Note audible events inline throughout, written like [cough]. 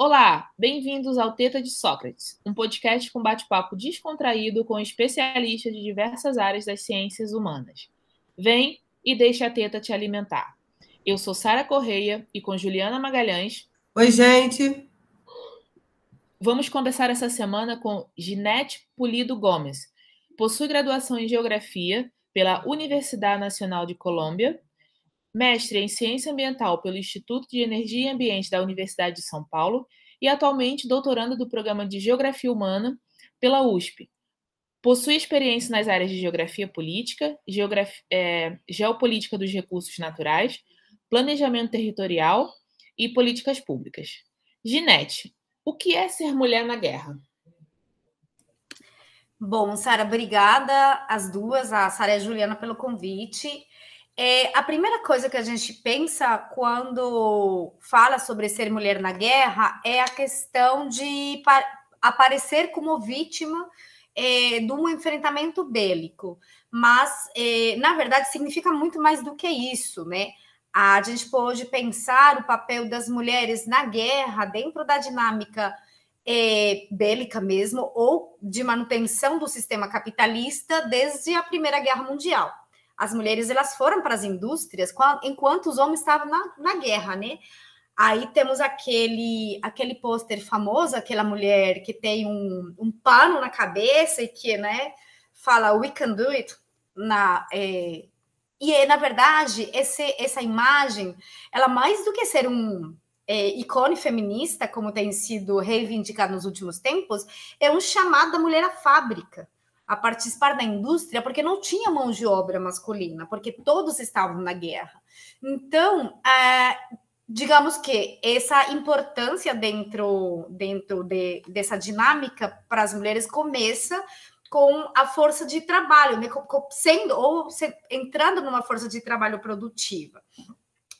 Olá, bem-vindos ao Teta de Sócrates, um podcast com bate-papo descontraído com especialistas de diversas áreas das ciências humanas. Vem e deixa a teta te alimentar. Eu sou Sara Correia e com Juliana Magalhães. Oi, gente. Vamos conversar essa semana com Ginete Pulido Gomes. Possui graduação em Geografia pela Universidade Nacional de Colômbia mestre em Ciência Ambiental pelo Instituto de Energia e Ambiente da Universidade de São Paulo e atualmente doutorando do Programa de Geografia Humana pela USP. Possui experiência nas áreas de Geografia Política, geografia, é, Geopolítica dos Recursos Naturais, Planejamento Territorial e Políticas Públicas. Ginete, o que é ser mulher na guerra? Bom, Sara, obrigada às duas, a Sara e a Juliana, pelo convite. É, a primeira coisa que a gente pensa quando fala sobre ser mulher na guerra é a questão de aparecer como vítima é, de um enfrentamento bélico. Mas, é, na verdade, significa muito mais do que isso, né? A gente pode pensar o papel das mulheres na guerra dentro da dinâmica é, bélica mesmo, ou de manutenção do sistema capitalista desde a Primeira Guerra Mundial as mulheres elas foram para as indústrias enquanto os homens estavam na, na guerra, né? Aí temos aquele aquele pôster famoso, aquela mulher que tem um, um pano na cabeça e que, né, fala we can do it na é, e é, na verdade esse, essa imagem, ela mais do que ser um é, ícone feminista, como tem sido reivindicado nos últimos tempos, é um chamado da mulher à fábrica a participar da indústria porque não tinha mão de obra masculina, porque todos estavam na guerra. Então, é, digamos que essa importância dentro, dentro de, dessa dinâmica para as mulheres começa com a força de trabalho, né? sendo ou se, entrando numa força de trabalho produtiva.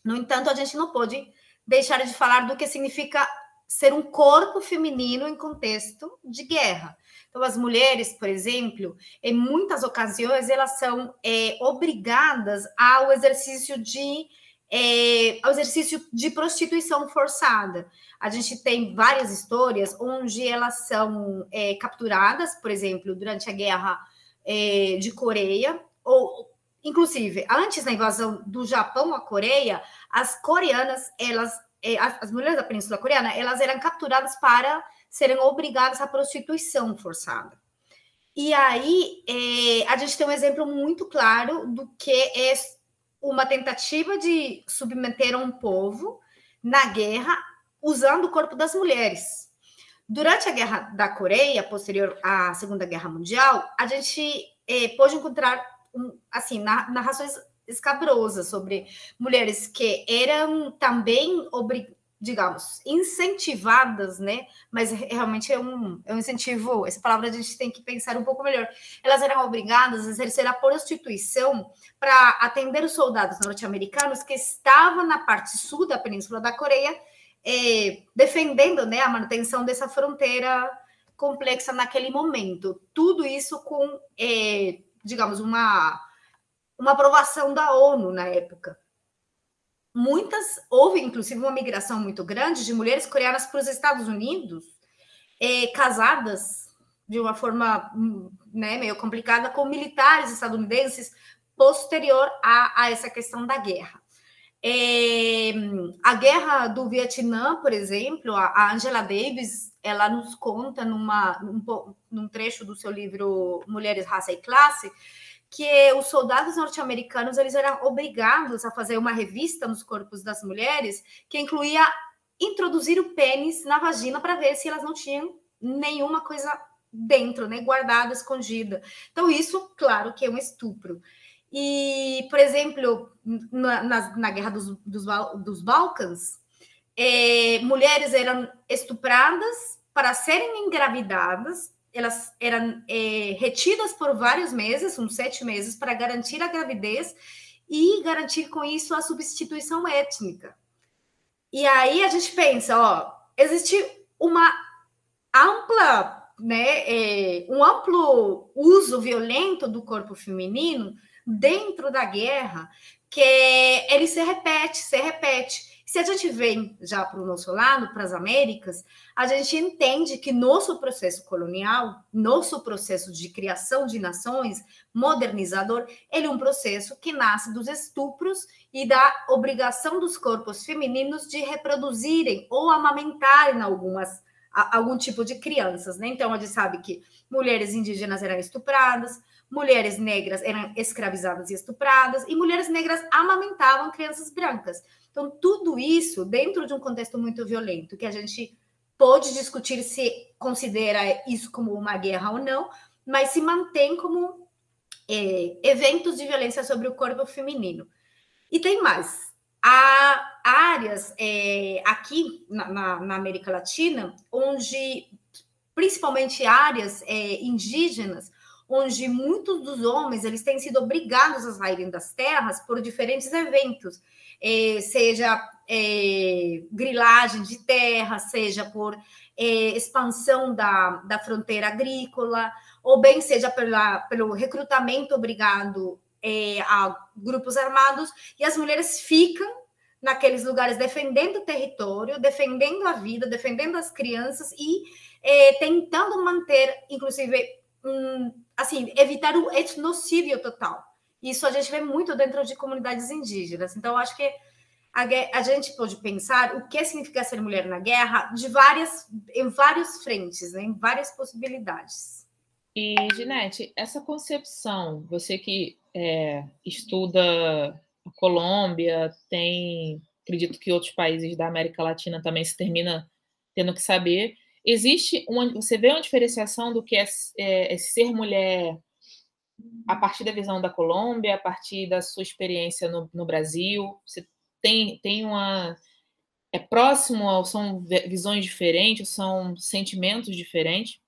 No entanto, a gente não pode deixar de falar do que significa ser um corpo feminino em contexto de guerra. Então, as mulheres, por exemplo, em muitas ocasiões, elas são é, obrigadas ao exercício de é, ao exercício de prostituição forçada. A gente tem várias histórias onde elas são é, capturadas, por exemplo, durante a guerra é, de Coreia, ou inclusive antes da invasão do Japão à Coreia, as coreanas, elas, é, as, mulheres da Península Coreana, elas eram capturadas para serem obrigadas à prostituição forçada. E aí é, a gente tem um exemplo muito claro do que é uma tentativa de submeter um povo na guerra usando o corpo das mulheres. Durante a guerra da Coreia, posterior à Segunda Guerra Mundial, a gente é, pôde encontrar assim narrações escabrosas sobre mulheres que eram também obrigadas digamos, incentivadas, né? Mas realmente é um, é um incentivo, essa palavra a gente tem que pensar um pouco melhor. Elas eram obrigadas a exercer a prostituição para atender os soldados norte-americanos que estavam na parte sul da Península da Coreia, eh, defendendo né, a manutenção dessa fronteira complexa naquele momento. Tudo isso com, eh, digamos, uma, uma aprovação da ONU na época muitas, houve inclusive uma migração muito grande de mulheres coreanas para os Estados Unidos, é, casadas de uma forma né, meio complicada com militares estadunidenses posterior a, a essa questão da guerra. É, a guerra do Vietnã, por exemplo, a, a Angela Davis, ela nos conta numa, num, num trecho do seu livro Mulheres, Raça e Classe, que os soldados norte-americanos eles eram obrigados a fazer uma revista nos corpos das mulheres que incluía introduzir o pênis na vagina para ver se elas não tinham nenhuma coisa dentro, né, guardada, escondida. Então isso, claro, que é um estupro. E, por exemplo, na, na, na guerra dos, dos, dos Balcãs, é, mulheres eram estupradas para serem engravidadas elas eram é, retidas por vários meses, uns sete meses, para garantir a gravidez e garantir com isso a substituição étnica. E aí a gente pensa, ó, existe uma ampla, né, é, um amplo uso violento do corpo feminino dentro da guerra, que ele se repete, se repete. Se a gente vem já para o nosso lado, para as Américas, a gente entende que nosso processo colonial, nosso processo de criação de nações, modernizador, ele é um processo que nasce dos estupros e da obrigação dos corpos femininos de reproduzirem ou amamentarem algumas algum tipo de crianças, né? Então a gente sabe que mulheres indígenas eram estupradas, mulheres negras eram escravizadas e estupradas, e mulheres negras amamentavam crianças brancas. Então, tudo isso dentro de um contexto muito violento, que a gente pode discutir se considera isso como uma guerra ou não, mas se mantém como é, eventos de violência sobre o corpo feminino. E tem mais. Há áreas é, aqui na, na, na, América Latina, onde, principalmente áreas é, indígenas, onde muitos dos homens eles têm sido obrigados a saírem das terras por diferentes eventos, é, seja é, grilagem de terra, seja por é, expansão da, da fronteira agrícola, ou bem seja pela, pelo recrutamento obrigado a grupos armados, e as mulheres ficam naqueles lugares defendendo o território, defendendo a vida, defendendo as crianças e tentando manter, inclusive, um, assim, evitar o etnocídio total. Isso a gente vê muito dentro de comunidades indígenas. Então, acho que a, a, gente pode pensar o que significa ser mulher na guerra de várias, em várias frentes, né? em várias possibilidades. E, Ginete, essa concepção, você que é, estuda a Colômbia, tem, acredito que outros países da América Latina também se termina tendo que saber, existe uma, você vê uma diferenciação do que é, é, é, ser mulher a partir da visão da Colômbia, a partir da sua experiência no, no Brasil? Você tem, tem uma. É próximo, ou são visões diferentes, são sentimentos diferentes?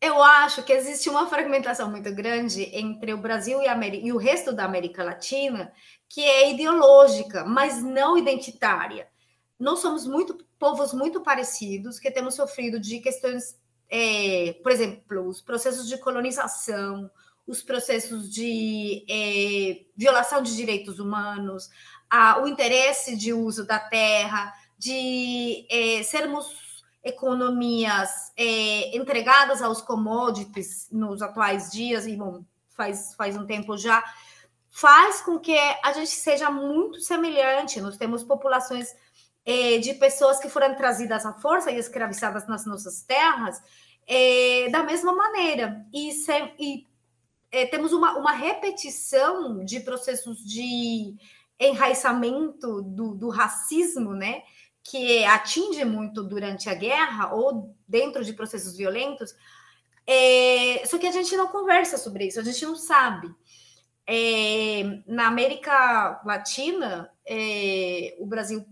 Eu acho que existe uma fragmentação muito grande entre o Brasil e, e o resto da América Latina, que é ideológica, mas não identitária nós somos muito povos muito parecidos que temos sofrido de questões, é, por exemplo, os processos de colonização, os processos de é, violação de direitos humanos, a, o interesse de uso da terra, de é, sermos economias é, entregadas aos commodities nos atuais dias, e bom, faz, faz um tempo já, faz com que a gente seja muito semelhante. Nós temos populações é, de pessoas que foram trazidas à força e escravizadas nas nossas terras é, da mesma maneira. E, e é, temos uma, uma repetição de processos de enraizamento do, do racismo, né? Que atinge muito durante a guerra ou dentro de processos violentos. É, só que a gente não conversa sobre isso, a gente não sabe. É, na América Latina, é, o Brasil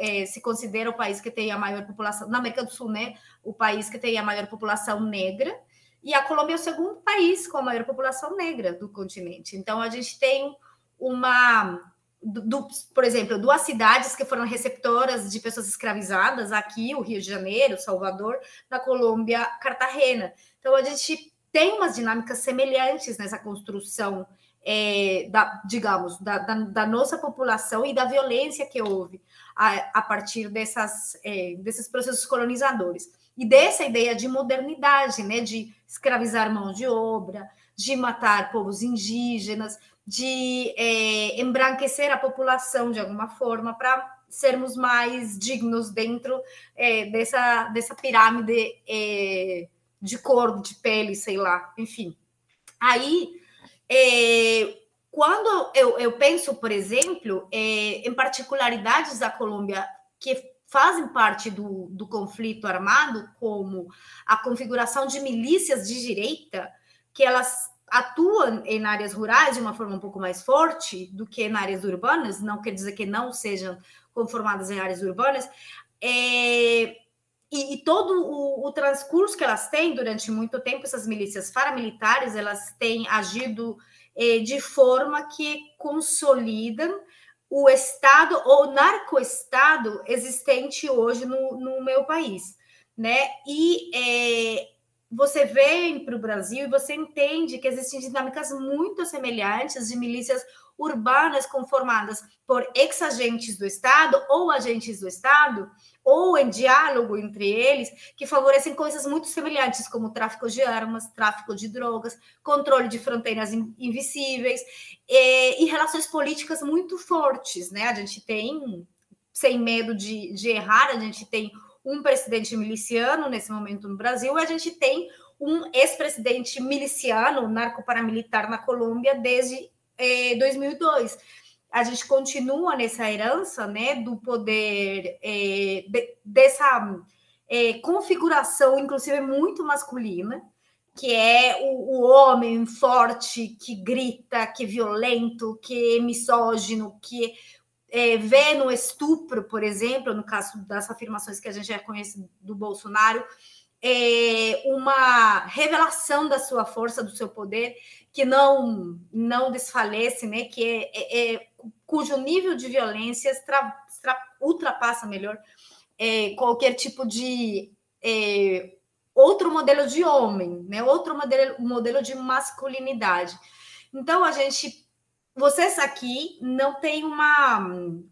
é, se considera o país que tem a maior população, na América do Sul, né? O país que tem a maior população negra, e a Colômbia é o segundo país com a maior população negra do continente. Então, a gente tem uma. Do, por exemplo, duas cidades que foram receptoras de pessoas escravizadas, aqui, o Rio de Janeiro, Salvador, na Colômbia, Cartagena. Então, a gente tem umas dinâmicas semelhantes nessa construção é, da, digamos, da, da, da, nossa população e da violência que houve a, a partir dessas, é, desses processos colonizadores. E dessa ideia de modernidade, né, de escravizar mão de obra, de matar povos indígenas, de é, embranquecer a população de alguma forma para sermos mais dignos dentro é, dessa, dessa pirâmide é, de cor, de pele, sei lá, enfim. Aí é, quando eu, eu, penso, por exemplo, é, em particularidades da Colômbia que fazem parte do, do conflito armado, como a configuração de milícias de direita, que elas atuam em áreas rurais de uma forma um pouco mais forte do que em áreas urbanas, não quer dizer que não sejam conformadas em áreas urbanas, é, e, e, todo o, o, transcurso que elas têm durante muito tempo, essas milícias paramilitares, elas têm agido de forma que consolidam o Estado ou narcoestado existente hoje no, no meu país, né? E é, você vem para o Brasil e você entende que existem dinâmicas muito semelhantes de milícias urbanas conformadas por ex-agentes do Estado ou agentes do Estado, ou em diálogo entre eles, que favorecem coisas muito semelhantes, como tráfico de armas, tráfico de drogas, controle de fronteiras invisíveis e, e relações políticas muito fortes. Né? A gente tem, sem medo de, de errar, a gente tem um presidente miliciano nesse momento no Brasil, e a gente tem um ex-presidente miliciano, narco-paramilitar na Colômbia desde 2002. É, a gente continua nessa herança né, do poder, é, de, dessa é, configuração, inclusive muito masculina, que é o, o, homem forte que grita, que é violento, que é misógino, que é, vê no estupro, por exemplo, no caso das afirmações que a gente já conhece do Bolsonaro, é, uma revelação da sua força, do seu poder, que não não desfalece, né? Que é, é, é cujo nível de violência extra, extra, ultrapassa melhor é, qualquer tipo de é, outro modelo de homem, né? Outro modelo, modelo de masculinidade. Então a gente vocês aqui não tem uma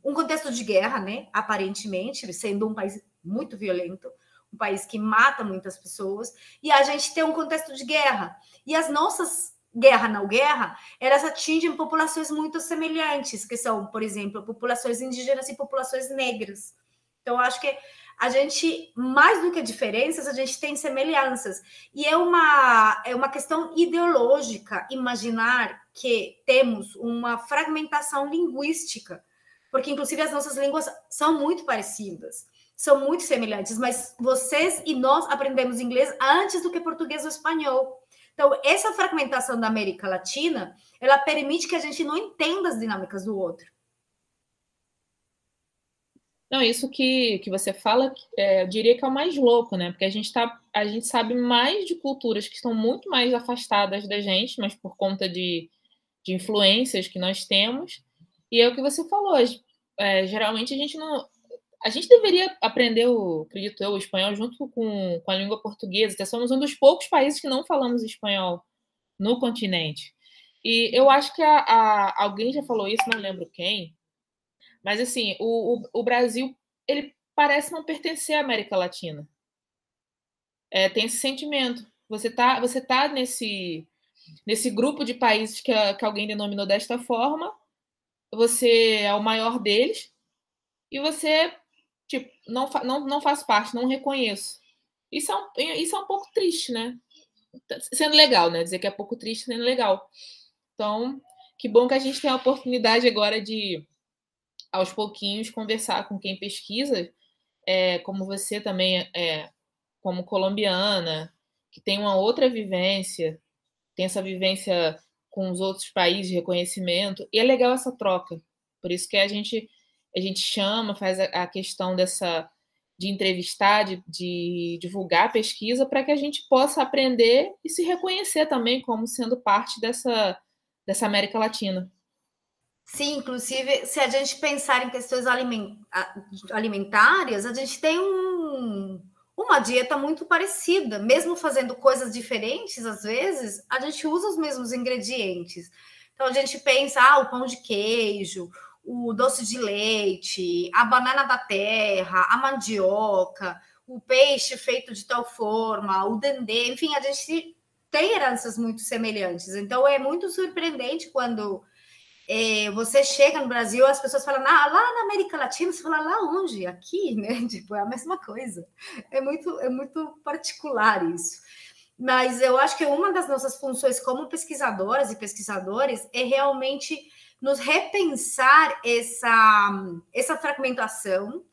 um contexto de guerra, né? Aparentemente, sendo um país muito violento, um país que mata muitas pessoas, e a gente tem um contexto de guerra. E as nossas guerra não guerra, elas atingem populações muito semelhantes, que são, por exemplo, populações indígenas e populações negras. Então, acho que a gente, mais do que diferenças, a gente tem semelhanças. E é uma, é uma questão ideológica imaginar que temos uma fragmentação linguística, porque, inclusive, as nossas línguas são muito parecidas são muito semelhantes, mas vocês e nós aprendemos inglês antes do que português ou espanhol. Então, essa fragmentação da América Latina, ela permite que a gente não entenda as dinâmicas do outro. Não, isso que, que você fala, é, eu diria que é o mais louco, né? Porque a gente, tá, a gente sabe mais de culturas que estão muito mais afastadas da gente, mas por conta de, de influências que nós temos. E é o que você falou, é, geralmente a gente não a gente deveria aprender, o, acredito eu, o espanhol junto com, com a língua portuguesa. Até somos um dos poucos países que não falamos espanhol no continente. E eu acho que a, a, alguém já falou isso, não lembro quem, mas assim, o, o, o Brasil ele parece não pertencer à América Latina. É, tem esse sentimento. Você tá, você tá nesse, nesse grupo de países que, que alguém denominou desta forma, você é o maior deles, e você tipo, não, não, não faço parte, não reconheço. Isso é, um, isso é um pouco triste, né? Sendo legal, né? Dizer que é pouco triste sendo legal. Então, que bom que a gente tem a oportunidade agora de, aos pouquinhos, conversar com quem pesquisa, é, como você também, é, como colombiana, que tem uma outra vivência, tem essa vivência com os outros países de reconhecimento, e é legal essa troca. Por isso que a gente a gente chama, faz a, a questão dessa de entrevistar, de, de divulgar a pesquisa, para que a gente possa aprender e se reconhecer também como sendo parte dessa, dessa América Latina. Sim, inclusive, se a gente pensar em questões alimentares, a gente tem um, uma dieta muito parecida, mesmo fazendo coisas diferentes, às vezes, a gente usa os mesmos ingredientes. Então, a gente pensa, ah, o pão de queijo, o doce de leite, a banana da terra, a mandioca, o peixe feito de tal forma, o dendê, enfim, a gente tem heranças muito semelhantes. Então é muito surpreendente quando é, você chega no Brasil, as pessoas falam, ah, lá na América Latina, você fala lá onde? Aqui, [laughs] né? Tipo, é a mesma coisa. É muito, é muito particular isso. Mas eu acho que uma das nossas funções como pesquisadoras e pesquisadores é realmente nos repensar essa, essa fragmentação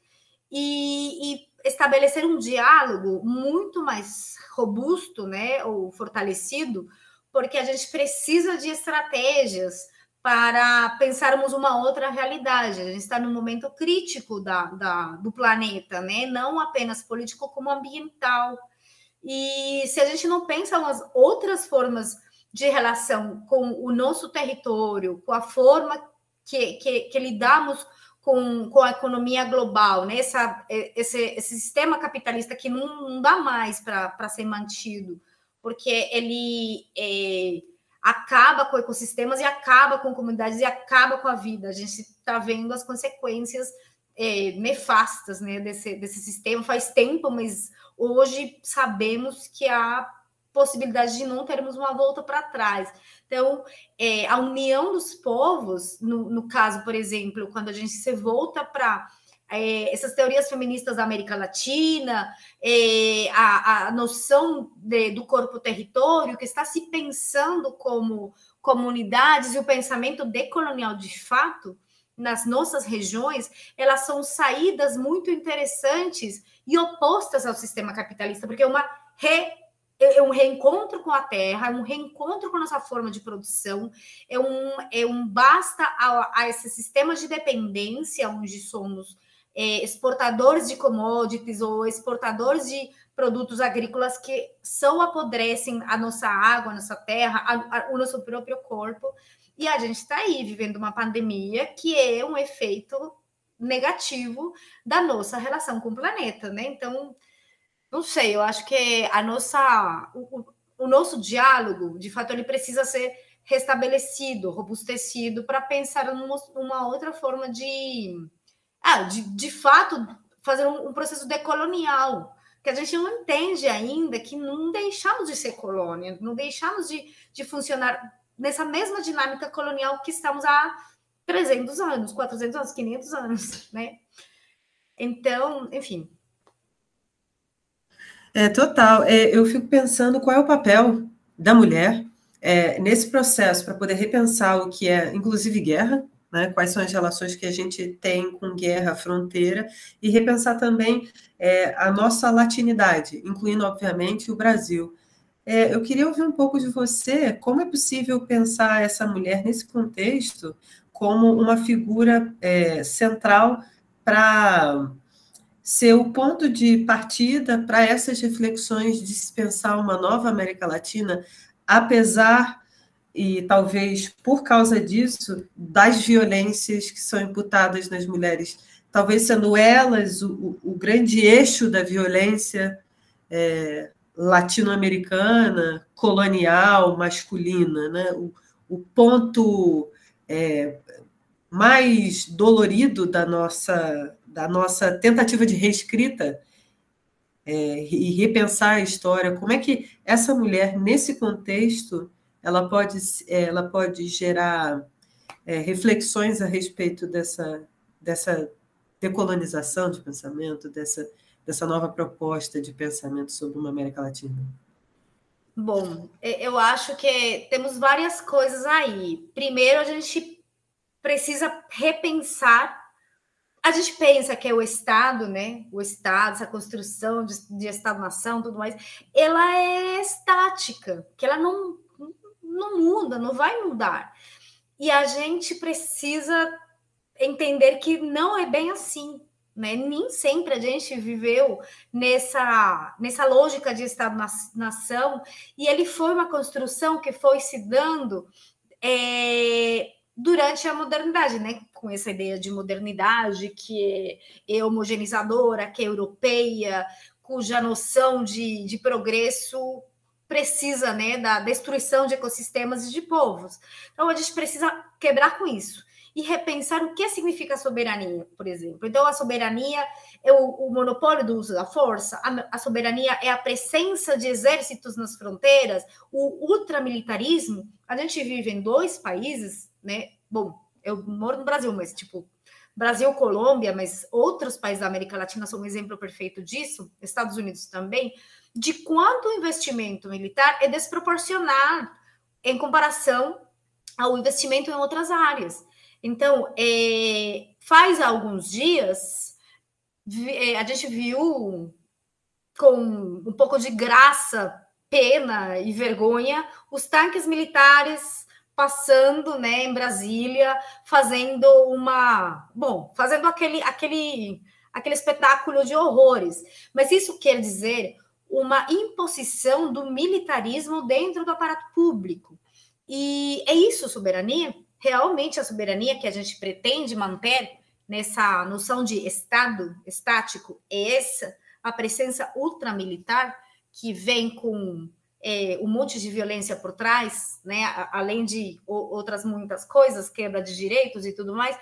e, e estabelecer um diálogo muito mais robusto, né, ou fortalecido, porque a gente precisa de estratégias para pensarmos uma outra realidade. A gente está num momento crítico da, da, do planeta, né? não apenas político, como ambiental. E se a gente não pensa umas outras formas de relação com o nosso território, com a forma que, que, que lidamos com, com a economia global, né? Essa, esse, esse sistema capitalista que não, não dá mais para ser mantido porque ele é, acaba com ecossistemas e acaba com comunidades e acaba com a vida. A gente está vendo as consequências é, nefastas né, desse, desse sistema faz tempo, mas hoje sabemos que há possibilidade de não termos uma volta para trás. Então, é, a união dos povos, no, no, caso, por exemplo, quando a gente se volta para é, essas teorias feministas da América Latina, é, a, a, noção de, do corpo-território, que está se pensando como comunidades e o pensamento decolonial de fato, nas nossas regiões, elas são saídas muito interessantes e opostas ao sistema capitalista, porque é uma é um reencontro com a terra, é um reencontro com a nossa forma de produção, é um, é um basta a, a esse sistema de dependência onde somos é, exportadores de commodities ou exportadores de produtos agrícolas que só apodrecem a nossa água, a nossa terra, a, a, o nosso próprio corpo. E a gente está aí vivendo uma pandemia que é um efeito negativo da nossa relação com o planeta, né? Então, não sei, eu acho que a nossa, o, o nosso diálogo, de fato, ele precisa ser restabelecido, robustecido para pensar numa, outra forma de, ah, de, de fato, fazer um, um processo decolonial, que a gente não entende ainda que não deixamos de ser colônia, não deixamos de, de funcionar nessa mesma dinâmica colonial que estamos há 300 anos, 400 anos, 500 anos, né? Então, enfim. É, total. É, eu fico pensando qual é o papel da mulher é, nesse processo para poder repensar o que é, inclusive, guerra, né? quais são as relações que a gente tem com guerra, fronteira, e repensar também é, a nossa latinidade, incluindo, obviamente, o Brasil. É, eu queria ouvir um pouco de você, como é possível pensar essa mulher nesse contexto como uma figura é, central para ser o ponto de partida para essas reflexões de se pensar uma nova América Latina, apesar e talvez por causa disso das violências que são imputadas nas mulheres, talvez sendo elas o, o grande eixo da violência é, latino-americana, colonial, masculina, né? o, o ponto é, mais dolorido da nossa, da nossa tentativa de reescrita é, e repensar a história, como é que essa mulher, nesse contexto, ela pode, ela pode gerar é, reflexões a respeito dessa, dessa decolonização de pensamento, dessa dessa nova proposta de pensamento sobre uma América Latina? Bom, eu acho que temos várias coisas aí. Primeiro, a gente precisa repensar. A gente pensa que é o Estado, né? O Estado, essa construção de, de Estado-nação, tudo mais, ela é estática, que ela não, não muda, não vai mudar. E a gente precisa entender que não é bem assim né? Nem sempre a gente viveu nessa, nessa lógica de Estado-nação, e ele foi uma construção que foi se dando é, durante a modernidade, né? com essa ideia de modernidade que é, homogeneizadora, que é europeia, cuja noção de, de progresso precisa né, da destruição de ecossistemas e de povos. Então, a gente precisa quebrar com isso e repensar o que significa soberania, por exemplo. Então, a soberania é o, o monopólio do uso da força, a, a, soberania é a presença de exércitos nas fronteiras, o ultramilitarismo. A gente vive em dois países, né? Bom, eu moro no Brasil, mas tipo. Brasil, Colômbia, mas outros países da América Latina são um exemplo perfeito disso, Estados Unidos também, de quanto o investimento militar é desproporcional em comparação ao investimento em outras áreas. Então, é, faz alguns dias, é, a gente viu com um pouco de graça, pena e vergonha os tanques militares passando né, em Brasília, fazendo uma. Bom, fazendo aquele, aquele, aquele espetáculo de horrores. Mas isso quer dizer uma imposição do militarismo dentro do aparato público. E é isso soberania? realmente a soberania que a gente pretende manter nessa noção de Estado estático é essa, a presença ultramilitar que vem com é, um monte de violência por trás, né? Além de outras muitas coisas, quebra de direitos e tudo mais.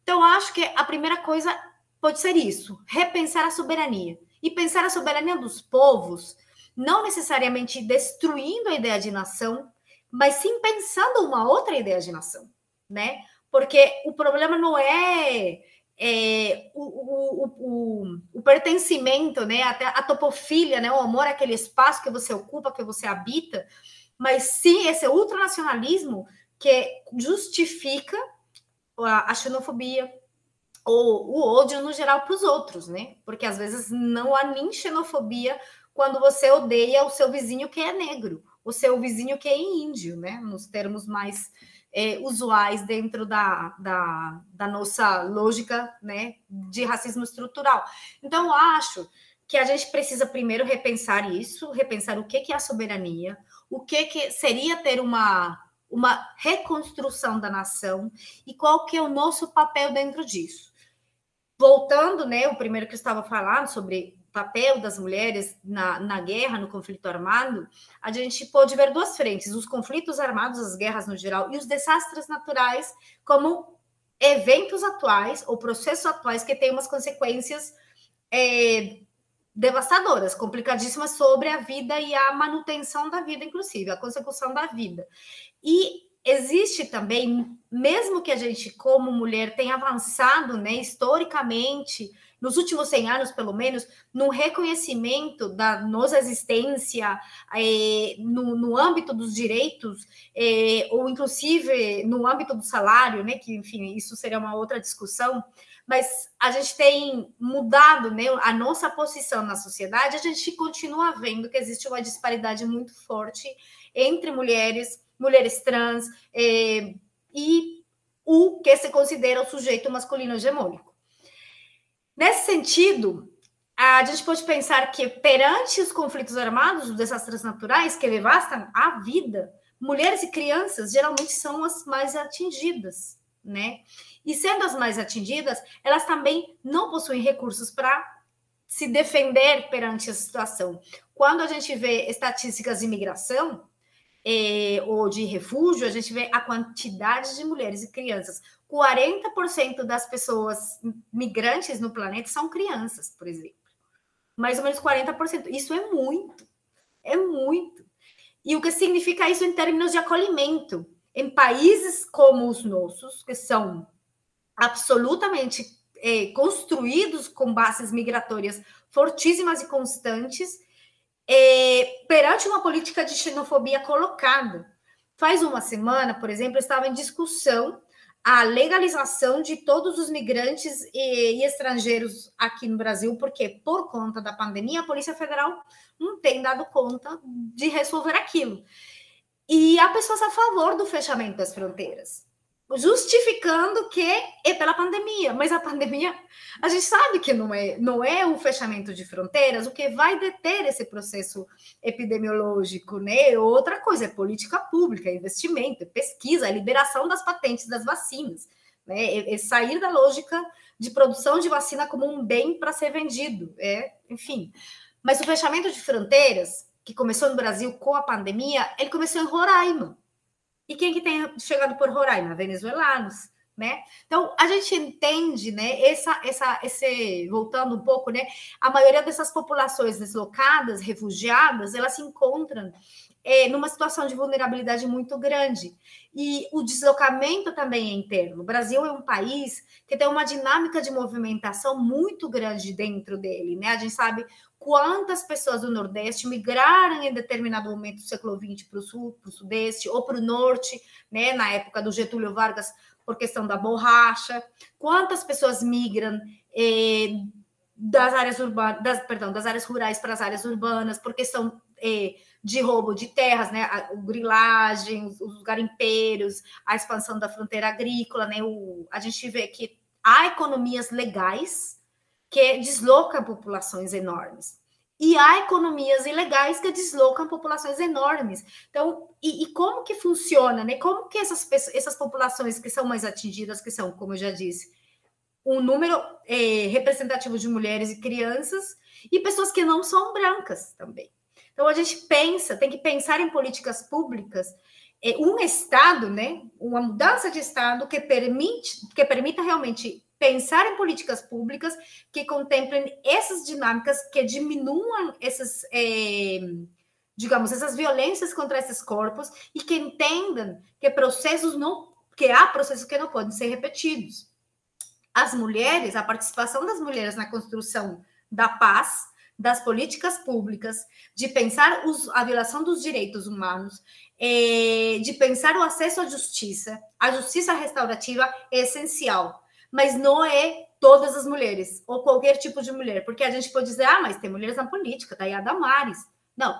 Então, acho que a primeira coisa pode ser isso: repensar a soberania. E pensar a soberania dos povos, não necessariamente destruindo a ideia de nação, mas sim pensando uma outra ideia de nação, né? Porque o problema não é é, o, o, o, o, pertencimento, né, até a topofilia, né, o amor àquele espaço que você ocupa, que você habita, mas sim esse ultranacionalismo que justifica a, a xenofobia ou o ódio no geral para os outros, né? Porque às vezes não há nem xenofobia quando você odeia o seu vizinho que é negro, o seu vizinho que é índio, né? Nos termos mais é, usuais dentro da, da, da, nossa lógica né, de racismo estrutural. Então, eu acho que a gente precisa primeiro repensar isso, repensar o que, que é a soberania, o que, que seria ter uma, uma reconstrução da nação e qual que é o nosso papel dentro disso. Voltando, né, o primeiro que eu estava falando sobre papel das mulheres na, na guerra, no conflito armado, a gente pode ver duas frentes: os conflitos armados, as guerras no geral, e os desastres naturais como eventos atuais ou processos atuais que têm umas consequências é, devastadoras, complicadíssimas sobre a vida e a manutenção da vida, inclusive, a consecução da vida. E existe também, mesmo que a gente, como mulher, tenha avançado né, historicamente nos últimos 100 anos, pelo menos, no reconhecimento da nossa existência é, no, no, âmbito dos direitos, é, ou inclusive no âmbito do salário, né? Que, enfim, isso seria uma outra discussão, mas a gente tem mudado né, a nossa posição na sociedade, a gente continua vendo que existe uma disparidade muito forte entre mulheres, mulheres trans, é, e o que se considera o sujeito masculino hegemônico. Nesse sentido, a gente pode pensar que perante os conflitos armados, os desastres naturais que devastam a vida, mulheres e crianças geralmente são as mais atingidas, né? E sendo as mais atingidas, elas também não possuem recursos para se defender perante a situação. Quando a gente vê estatísticas de imigração eh, ou de refúgio, a gente vê a quantidade de mulheres e crianças 40% das pessoas migrantes no planeta são crianças, por exemplo. Mais ou menos 40%. Isso é muito. É muito. E o que significa isso em termos de acolhimento? Em países como os nossos, que são absolutamente é, construídos com bases migratórias fortíssimas e constantes, é, perante uma política de xenofobia colocada. Faz uma semana, por exemplo, estava em discussão a legalização de todos os migrantes e, e, estrangeiros aqui no Brasil, porque por conta da pandemia a Polícia Federal não tem dado conta de resolver aquilo. E há pessoas a favor do fechamento das fronteiras justificando que é pela pandemia, mas a pandemia, a gente sabe que não é, não é o fechamento de fronteiras o que vai deter esse processo epidemiológico, né? Outra coisa é política pública, é investimento, é pesquisa, é liberação das patentes das vacinas, né? É, é sair da lógica de produção de vacina como um bem para ser vendido, é, enfim. Mas o fechamento de fronteiras, que começou no Brasil com a pandemia, ele começou em Roraima. E quem que tem chegado por Roraima? Venezuelanos, né? Então a gente entende, né? Essa, essa, esse voltando um pouco, né? A maioria dessas populações deslocadas, refugiadas, elas se encontram é, numa situação de vulnerabilidade muito grande. E o deslocamento também é interno. O Brasil é um país que tem uma dinâmica de movimentação muito grande dentro dele, né? A gente sabe quantas pessoas do Nordeste migraram em determinado momento do século XX para o Sul, para o Sudeste ou para o Norte, né, na época do Getúlio Vargas, por questão da borracha, quantas pessoas migram eh, das áreas urbanas, das, perdão, das áreas rurais para as áreas urbanas, por questão eh, de roubo de terras, né, a, grilagem, os garimpeiros, a expansão da fronteira agrícola, né, o, a gente vê que há economias legais que deslocam populações enormes. E há economias ilegais que deslocam populações enormes. Então, e, e como que funciona, né? Como que essas, essas populações que são mais atingidas, que são, como eu já disse, um número é, representativo de mulheres e crianças, e pessoas que não são brancas também. Então a gente pensa, tem que pensar em políticas públicas, é, um Estado, né, uma mudança de Estado que permite, que permita realmente pensar em políticas públicas que contemplem essas dinâmicas, que diminuam essas, é, digamos, essas violências contra esses corpos e que entendam que processos não, que há processos que não podem ser repetidos. As mulheres, a participação das mulheres na construção da paz, das políticas públicas, de pensar os, a violação dos direitos humanos, é, de pensar o acesso à justiça, a justiça restaurativa é essencial mas não é todas as mulheres, ou qualquer tipo de mulher, porque a gente pode dizer, ah, mas tem mulheres na política, tá aí a Damares. Não,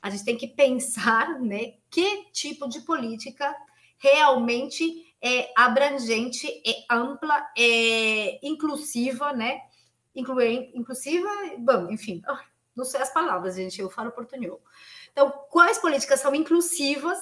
a gente tem que pensar, né, que tipo de política realmente é abrangente, é ampla, é inclusiva, né, incluir, inclusiva, bom, enfim, não sei as palavras, gente, eu falo portunhol. Então, quais políticas são inclusivas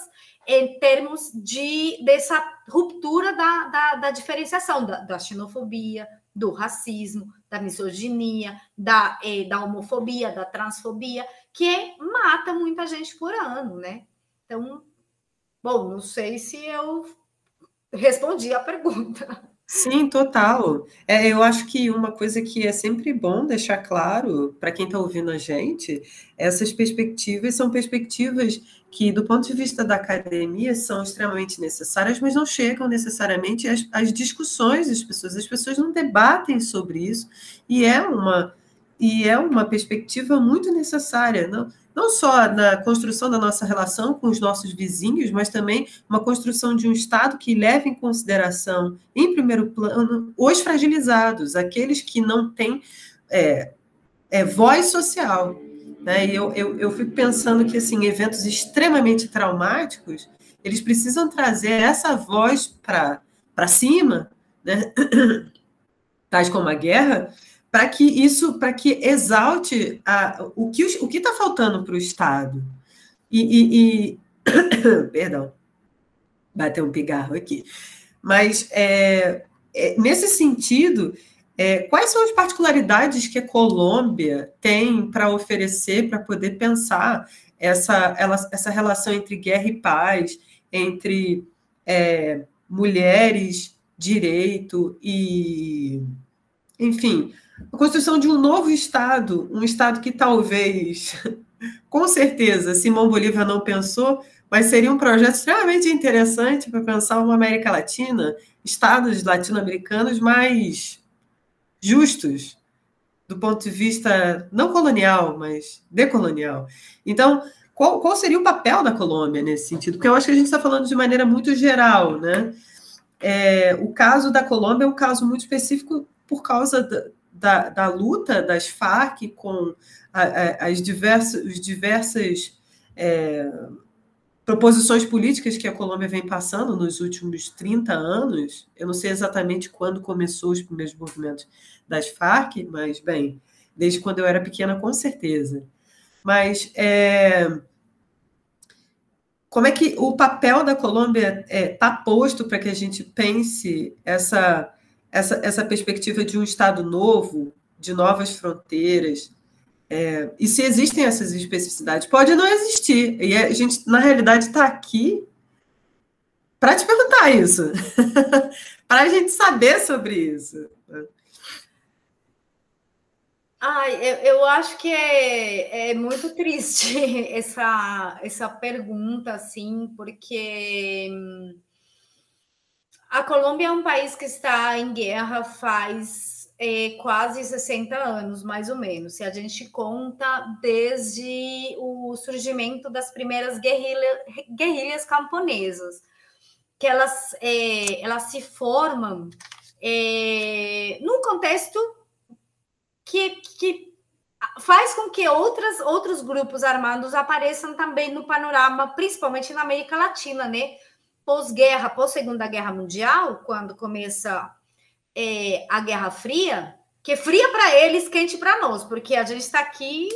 em termos de dessa ruptura da, da, da diferenciação da, da, xenofobia, do racismo, da misoginia, da, eh, da homofobia, da transfobia, que mata muita gente por ano, né? Então, bom, não sei se eu respondi a pergunta. Sim, total. É, eu acho que uma coisa que é sempre bom deixar claro para quem está ouvindo a gente, essas perspectivas são perspectivas que, do ponto de vista da academia, são extremamente necessárias, mas não chegam necessariamente às, às discussões das pessoas. As pessoas não debatem sobre isso, e é uma, e é uma perspectiva muito necessária. Não, não só na construção da nossa relação com os nossos vizinhos, mas também uma construção de um Estado que leve em consideração, em primeiro plano, os fragilizados, aqueles que não têm é, é, voz social. Né? E eu, eu, eu fico pensando que assim, eventos extremamente traumáticos, eles precisam trazer essa voz para cima, né? [coughs] tais como a guerra, para que isso, para que exalte a, o que o está faltando para o Estado. E, e, e... [coughs] perdão, bateu um pigarro aqui. Mas é, é, nesse sentido, é, quais são as particularidades que a Colômbia tem para oferecer para poder pensar essa, ela, essa relação entre guerra e paz, entre é, mulheres, direito e, enfim, a construção de um novo Estado, um Estado que talvez, [laughs] com certeza, Simão Bolívar não pensou, mas seria um projeto extremamente interessante para pensar uma América Latina, Estados latino-americanos mais justos, do ponto de vista não colonial, mas decolonial. Então, qual, qual seria o papel da Colômbia nesse sentido? Porque eu acho que a gente está falando de maneira muito geral, né? É, o caso da Colômbia é um caso muito específico por causa da, da, da luta das Farc com a, a, as diversas, diversas é, proposições políticas que a Colômbia vem passando nos últimos 30 anos. Eu não sei exatamente quando começou os primeiros movimentos das Farc, mas, bem, desde quando eu era pequena, com certeza. Mas é, como é que o papel da Colômbia está é, tá posto para que a gente pense essa essa, essa perspectiva de um Estado novo, de novas fronteiras, é, e se existem essas especificidades, pode não existir. E a gente, na realidade, está aqui para te perguntar isso, [laughs] para a gente saber sobre isso. Ai, eu, eu acho que é, é muito triste [laughs] essa, essa pergunta, assim, porque a Colômbia é um país que está em guerra faz é, quase 60 anos, mais ou menos. Se a gente conta desde o surgimento das primeiras guerrilha, guerrilhas camponesas, que elas, é, elas se formam é, num contexto que, que faz com que outras, outros grupos armados apareçam também no panorama, principalmente na América Latina, né? Pós-guerra, pós-segunda guerra mundial, quando começa é, a Guerra Fria, que é fria para eles, quente para nós, porque a gente está aqui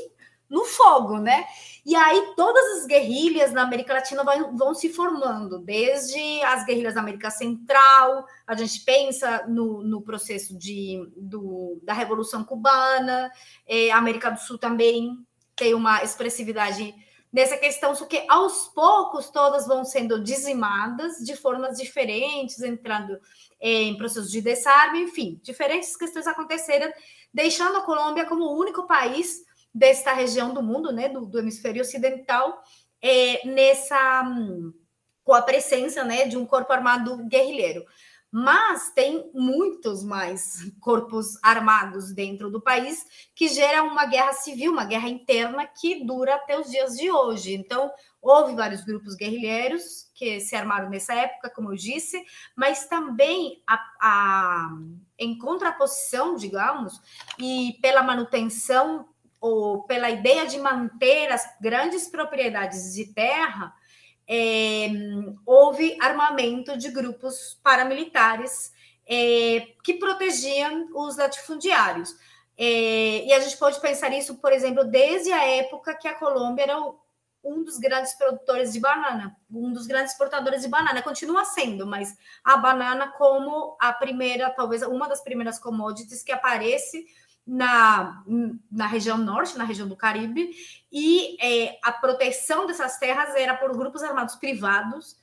no fogo, né? E aí todas as guerrilhas na América Latina vão, vão, se formando, desde as guerrilhas da América Central, a gente pensa no, no processo de, do, da Revolução Cubana, é, América do Sul também, tem uma expressividade nessa questão, só que aos poucos todas vão sendo dizimadas de formas diferentes, entrando em processos de desarme, enfim, diferentes questões aconteceram, deixando a Colômbia como o único país desta região do mundo, né, do, do hemisfério ocidental, é, nessa com a presença, né, de um corpo armado guerrilheiro mas tem muitos mais corpos armados dentro do país que gera uma guerra civil, uma guerra interna que dura até os dias de hoje. Então, houve vários grupos guerrilheiros que se armaram nessa época, como eu disse, mas também a, a em contraposição, digamos, e pela manutenção ou pela ideia de manter as grandes propriedades de terra, é, houve armamento de grupos paramilitares é, que protegiam os latifundiários. É, e a gente pode pensar isso, por exemplo, desde a época que a Colômbia era um dos grandes produtores de banana, um dos grandes exportadores de banana, continua sendo, mas a banana como a primeira, talvez uma das primeiras commodities que aparece na, na região norte, na região do Caribe, e é, a proteção dessas terras era por grupos armados privados,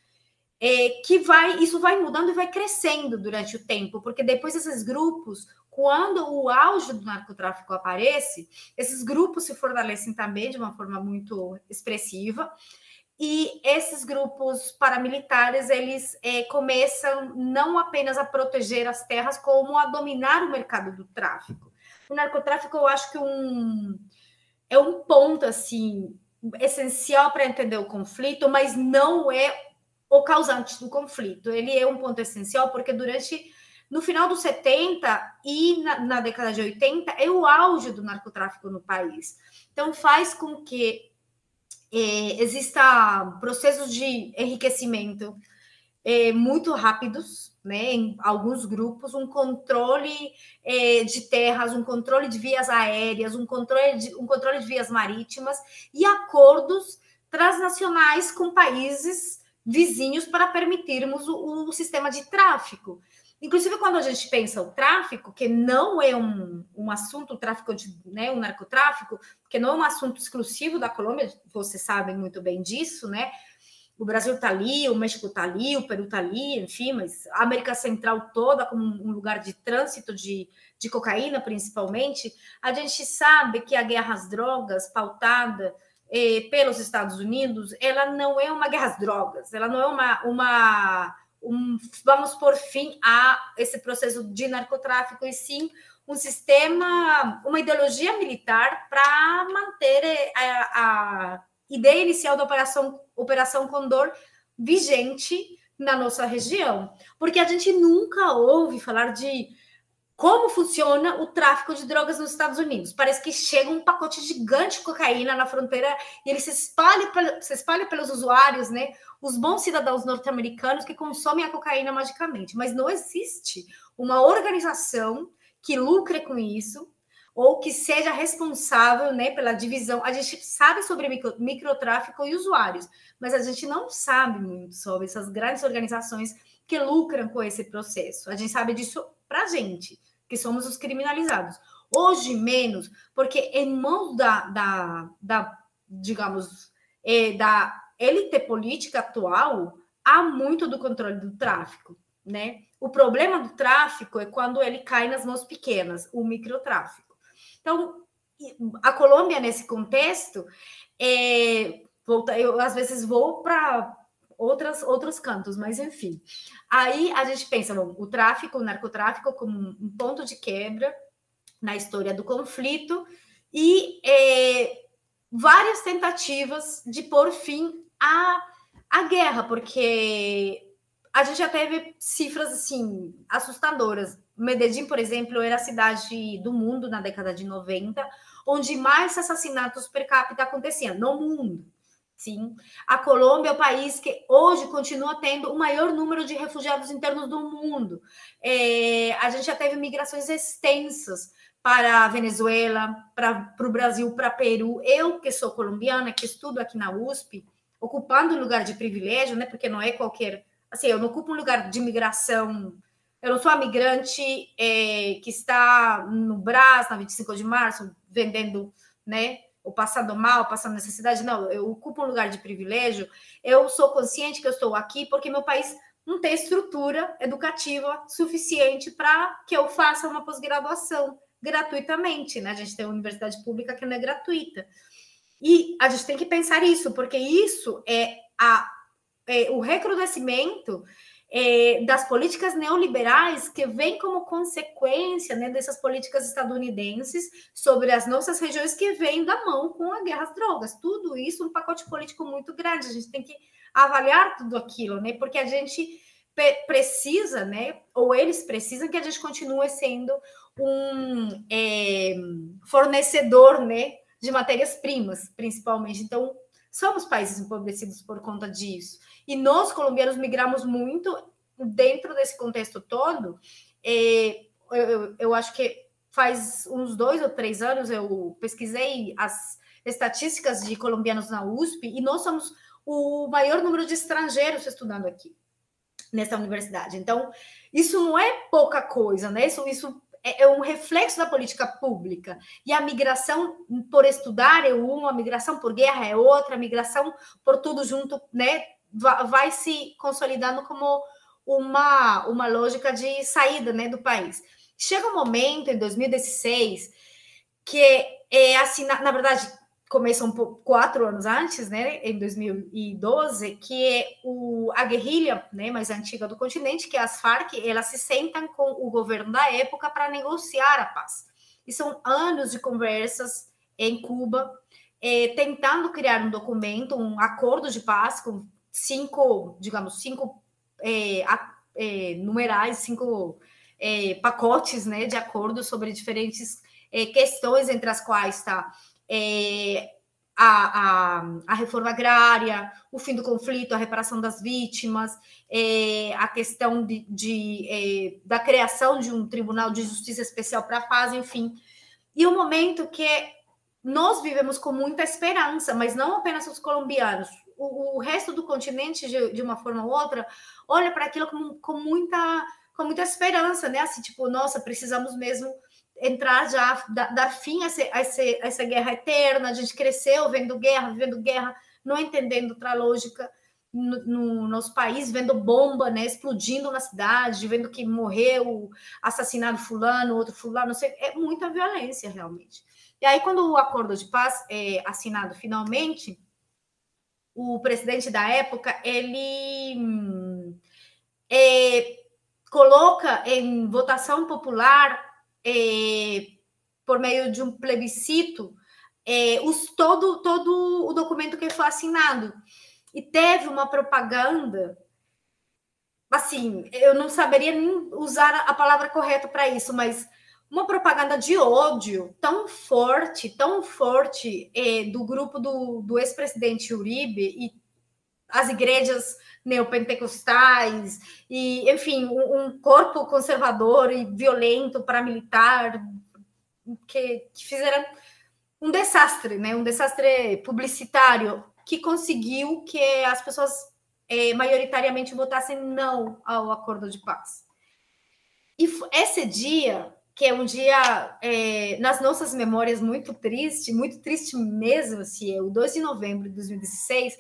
é, que vai, isso vai mudando e vai crescendo durante o tempo, porque depois esses grupos, quando o auge do narcotráfico aparece, esses grupos se fortalecem também de uma forma muito expressiva, e esses grupos paramilitares eles é, começam não apenas a proteger as terras, como a dominar o mercado do tráfico o narcotráfico eu acho que um, é um ponto assim essencial para entender o conflito, mas não é o causante do conflito. Ele é um ponto essencial porque durante no final dos 70 e na, na década de 80 é o auge do narcotráfico no país. Então faz com que é, exista processos de enriquecimento é, muito rápidos, né, em alguns grupos, um controle é, de terras, um controle de vias aéreas, um controle de, um controle de vias marítimas e acordos transnacionais com países vizinhos para permitirmos o, o sistema de tráfico. Inclusive, quando a gente pensa o tráfico, que não é um, um assunto, o tráfico de, né, o narcotráfico, que não é um assunto exclusivo da Colômbia, vocês sabem muito bem disso, né? O Brasil está ali, o México está ali, o Peru está ali, enfim, mas a América Central toda como um lugar de trânsito de, de cocaína, principalmente, a gente sabe que a guerra às drogas, pautada eh, pelos Estados Unidos, ela não é uma guerra às drogas, ela não é uma, uma um, vamos por fim a esse processo de narcotráfico, e sim um sistema, uma ideologia militar para manter eh, a, a ideia inicial da Operação, Operação Condor vigente na nossa região, porque a gente nunca ouve falar de como funciona o tráfico de drogas nos Estados Unidos. Parece que chega um pacote gigante de cocaína na fronteira e ele se espalha, se espalha pelos usuários, né? Os bons cidadãos norte-americanos que consomem a cocaína magicamente. Mas não existe uma organização que lucre com isso, ou que seja responsável né, pela divisão. A gente sabe sobre micro, microtráfico e usuários, mas a gente não sabe muito sobre essas grandes organizações que lucram com esse processo. A gente sabe disso para a gente, que somos os criminalizados. Hoje, menos, porque em mãos da, da, da digamos, é, da elite política atual, há muito do controle do tráfico, né? O problema do tráfico é quando ele cai nas mãos pequenas, o microtráfico. Então, a Colômbia, nesse contexto, é, eu às vezes vou para outras outros cantos, mas enfim. Aí a gente pensa bom, o tráfico, o narcotráfico como um ponto de quebra na história do conflito e é, várias tentativas de pôr fim à, à guerra, porque a gente já teve cifras assim assustadoras. Medellín, por exemplo, era a cidade do mundo na década de 90, onde mais assassinatos per capita aconteciam no mundo. Sim, a Colômbia é o país que hoje continua tendo o maior número de refugiados internos do mundo. É, a gente já teve migrações extensas para a Venezuela, para o Brasil, para Peru. Eu, que sou colombiana, que estudo aqui na USP, ocupando um lugar de privilégio, né? Porque não é qualquer assim, eu não ocupo um lugar de imigração. Eu não sou a migrante é, que está no Brás, na 25 de março, vendendo, né? ou passando mal, passando necessidade, não, eu ocupo um lugar de privilégio, eu sou consciente que eu estou aqui porque meu país não tem estrutura educativa suficiente para que eu faça uma pós-graduação gratuitamente, né? A gente tem uma universidade pública que não é gratuita. E a gente tem que pensar isso, porque isso é, a, é o recrudescimento é, das políticas neoliberais que vem como consequência né, dessas políticas estadunidenses sobre as nossas regiões que vêm da mão com a guerra às drogas. Tudo isso um pacote político muito grande. A gente tem que avaliar tudo aquilo, né? Porque a gente precisa, né? Ou eles precisam que a gente continue sendo um é, fornecedor, né? De matérias-primas, principalmente. Então, somos países empobrecidos por conta disso. E nós, colombianos, migramos muito dentro desse contexto todo. É, eu, eu acho que faz uns dois ou três anos eu pesquisei as estatísticas de colombianos na USP e nós somos o maior número de estrangeiros estudando aqui nessa universidade. Então, isso não é pouca coisa, né? Isso, isso é, é um reflexo da política pública. E a migração por estudar é uma, a migração por guerra é outra, a migração por tudo junto, né? Vai se consolidando como uma, uma lógica de saída né, do país. Chega um momento, em 2016, que é assim, na, na verdade, começa um pouco, quatro anos antes, né, em 2012, que é o, a guerrilha né, mais antiga do continente, que é as Farc, elas se sentam com o governo da época para negociar a paz. E são anos de conversas em Cuba, é, tentando criar um documento, um acordo de paz com cinco, digamos, cinco é, é, numerais, cinco é, pacotes né, de acordo sobre diferentes é, questões, entre as quais está é, a, a, a, reforma agrária, o fim do conflito, a reparação das vítimas, é, a questão de, de da criação de um tribunal de justiça especial para a paz, enfim. E um momento que nós vivemos com muita esperança, mas não apenas os colombianos, o, o resto do continente, de, de, uma forma ou outra, olha para aquilo com, com, muita, com muita esperança, né? Assim, tipo, nossa, precisamos mesmo entrar já, dar, fim a, a, a essa guerra eterna. A gente cresceu vendo guerra, vivendo guerra, não entendendo outra lógica no, no, nosso país, vendo bomba, né, explodindo na cidade, vendo que morreu, assassinado fulano, outro fulano, não sei, é muita violência realmente. E aí, quando o acordo de paz é assinado finalmente, o presidente da época, ele é, coloca em votação popular, é, por meio de um plebiscito, é, os, todo, todo o documento que foi assinado. E teve uma propaganda, assim, eu não saberia nem usar a palavra correta para isso, mas uma propaganda de ódio tão forte, tão forte é, do grupo do, do ex-presidente Uribe e as igrejas neopentecostais e, enfim, um, um corpo conservador e violento paramilitar que, que fizeram um desastre, né? Um desastre publicitário que conseguiu que as pessoas é, maioritariamente votassem não ao acordo de paz. E esse dia que é um dia é, nas nossas memórias muito triste, muito triste mesmo, assim, é o 2 de novembro de 2016,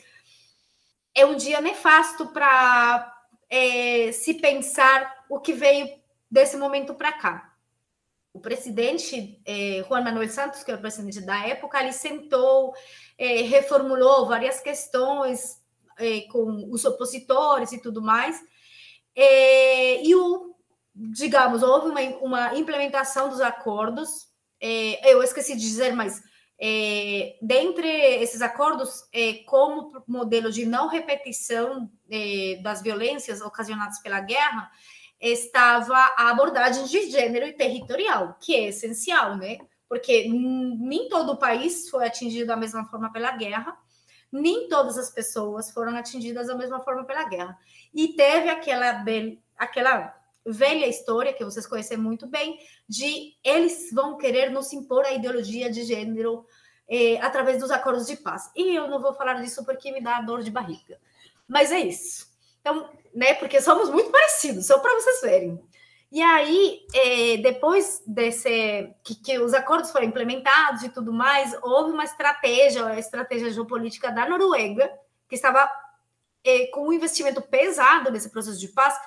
é um dia nefasto para é, se pensar o que veio desse momento para cá. O presidente é, Juan Manuel Santos, que era o presidente da época, ele sentou, é, reformulou várias questões é, com os opositores e tudo mais, é, e o digamos, houve uma, uma implementação dos acordos. É, eu esqueci de dizer, mas é, dentre esses acordos, é, como modelo de não repetição é, das violências ocasionadas pela guerra, estava a abordagem de gênero e territorial, que é essencial, né? Porque nem todo o país foi atingido da mesma forma pela guerra, nem todas as pessoas foram atingidas da mesma forma pela guerra. E teve aquela, aquela velha história que vocês conhecem muito bem, de eles vão querer nos impor a ideologia de gênero eh, através dos acordos de paz. E eu não vou falar disso porque me dá dor de barriga. Mas é isso. Então, né, porque somos muito parecidos, só para vocês verem. E aí, é, depois desse que, que, os acordos foram implementados e tudo mais, houve uma estratégia, a estratégia geopolítica da Noruega, que estava é, com um investimento pesado nesse processo de paz,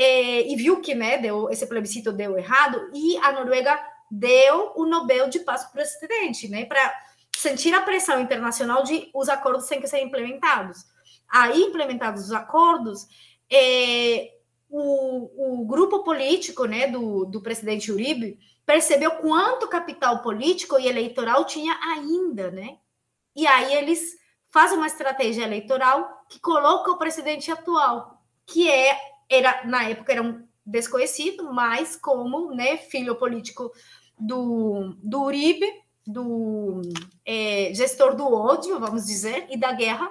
e viu que né, deu, esse plebiscito deu errado, e a Noruega deu o Nobel de Paz para o presidente, né, para sentir a pressão internacional de os acordos têm que ser implementados. Aí, implementados os acordos, é, o, o grupo político né, do, do presidente Uribe percebeu quanto capital político e eleitoral tinha ainda, né? E aí eles fazem uma estratégia eleitoral que coloca o presidente atual, que é era na época era um desconhecido, mas como né, filho político do, do Uribe, do é, gestor do ódio, vamos dizer, e da guerra,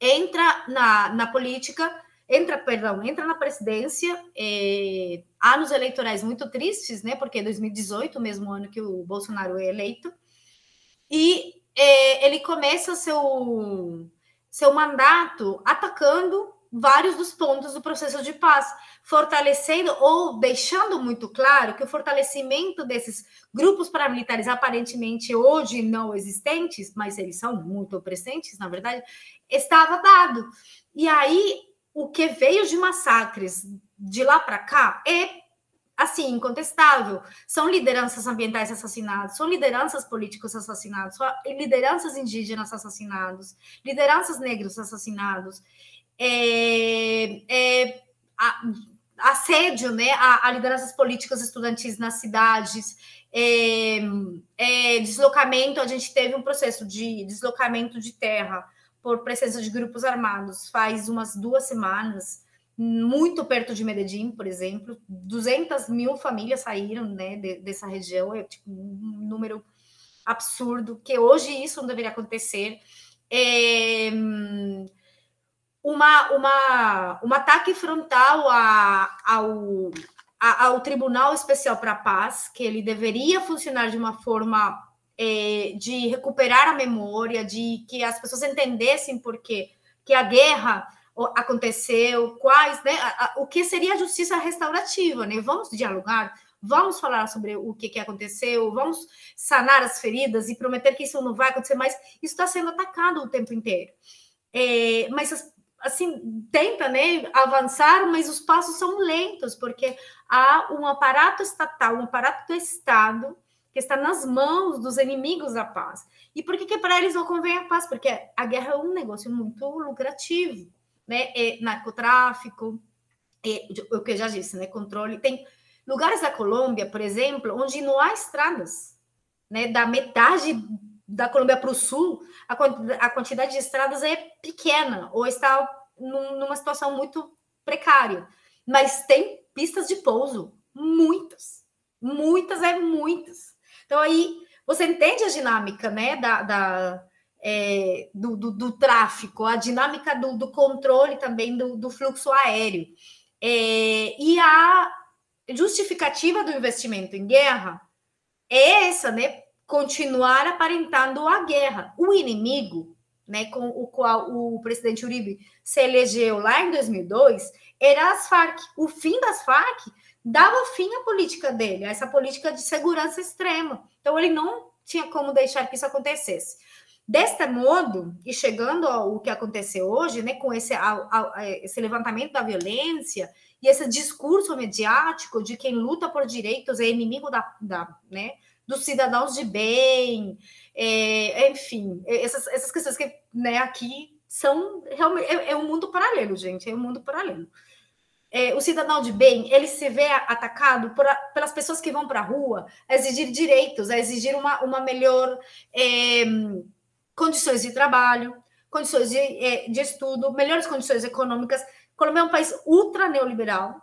entra na, na política entra, perdão, entra na presidência, é, anos eleitorais muito tristes, né? Porque 2018, o mesmo ano que o Bolsonaro é eleito, e é, ele começa seu, seu mandato atacando vários dos pontos do processo de paz, fortalecendo ou deixando muito claro que o fortalecimento desses grupos paramilitares aparentemente hoje não existentes, mas eles são muito presentes, na verdade, estava dado. E aí o que veio de massacres de lá para cá é assim, incontestável. São lideranças ambientais assassinadas, são lideranças políticos assassinados, são lideranças indígenas assassinados, lideranças negras assassinados, é, é, a, assédio né, a, a, lideranças políticas estudantis nas cidades, é, é, deslocamento, a gente teve um processo de deslocamento de terra por presença de grupos armados faz umas duas semanas, muito perto de Medellín, por exemplo. 200 mil famílias saíram né, de, dessa região, é tipo, um número absurdo, que hoje isso não deveria acontecer. É, uma, uma, um ataque frontal a, ao, a, ao Tribunal Especial para a Paz, que ele deveria funcionar de uma forma é, de recuperar a memória, de que as pessoas entendessem por quê, que a guerra aconteceu, quais, né, a, a, o que seria a justiça restaurativa, né? Vamos dialogar, vamos falar sobre o que, que aconteceu, vamos sanar as feridas e prometer que isso não vai acontecer mais. Isso está sendo atacado o tempo inteiro. É, mas assim tenta, né, avançar, mas os passos são lentos porque há um aparato estatal, um aparato do Estado que está nas mãos dos inimigos da paz. E por que, que para eles não convém a paz? Porque a guerra é um negócio muito lucrativo, né? É narcotráfico, é, o que eu já disse, né? Controle. Tem lugares da Colômbia, por exemplo, onde não há estradas, né? Da metade da Colômbia para o sul, a, a quantidade de estradas é pequena ou está num, numa situação muito precária. Mas tem pistas de pouso, muitas, muitas é muitas. Então, aí você entende a dinâmica né, da, da é, do, do, do, tráfico, a dinâmica do, do controle também do, do fluxo aéreo. É, e a justificativa do investimento em guerra é essa, né? Continuar aparentando a guerra. O inimigo, né, com o qual o presidente Uribe se elegeu lá em 2002, era as Farc. O fim das Farc dava fim à política dele, a essa política de segurança extrema. Então, ele não tinha como deixar que isso acontecesse. Deste modo, e chegando ao que aconteceu hoje, né, com esse, esse levantamento da violência e esse discurso mediático de quem luta por direitos é inimigo da, da né, dos cidadãos de bem, é, enfim, essas, essas questões que né, aqui são realmente é, é um mundo paralelo, gente, é um mundo paralelo é, o cidadão de bem ele se vê atacado por, pelas pessoas que vão para a rua a exigir direitos, a exigir uma, uma melhor é, condições de trabalho, condições de, é, de estudo, melhores condições econômicas. Colômbia é um país ultra neoliberal,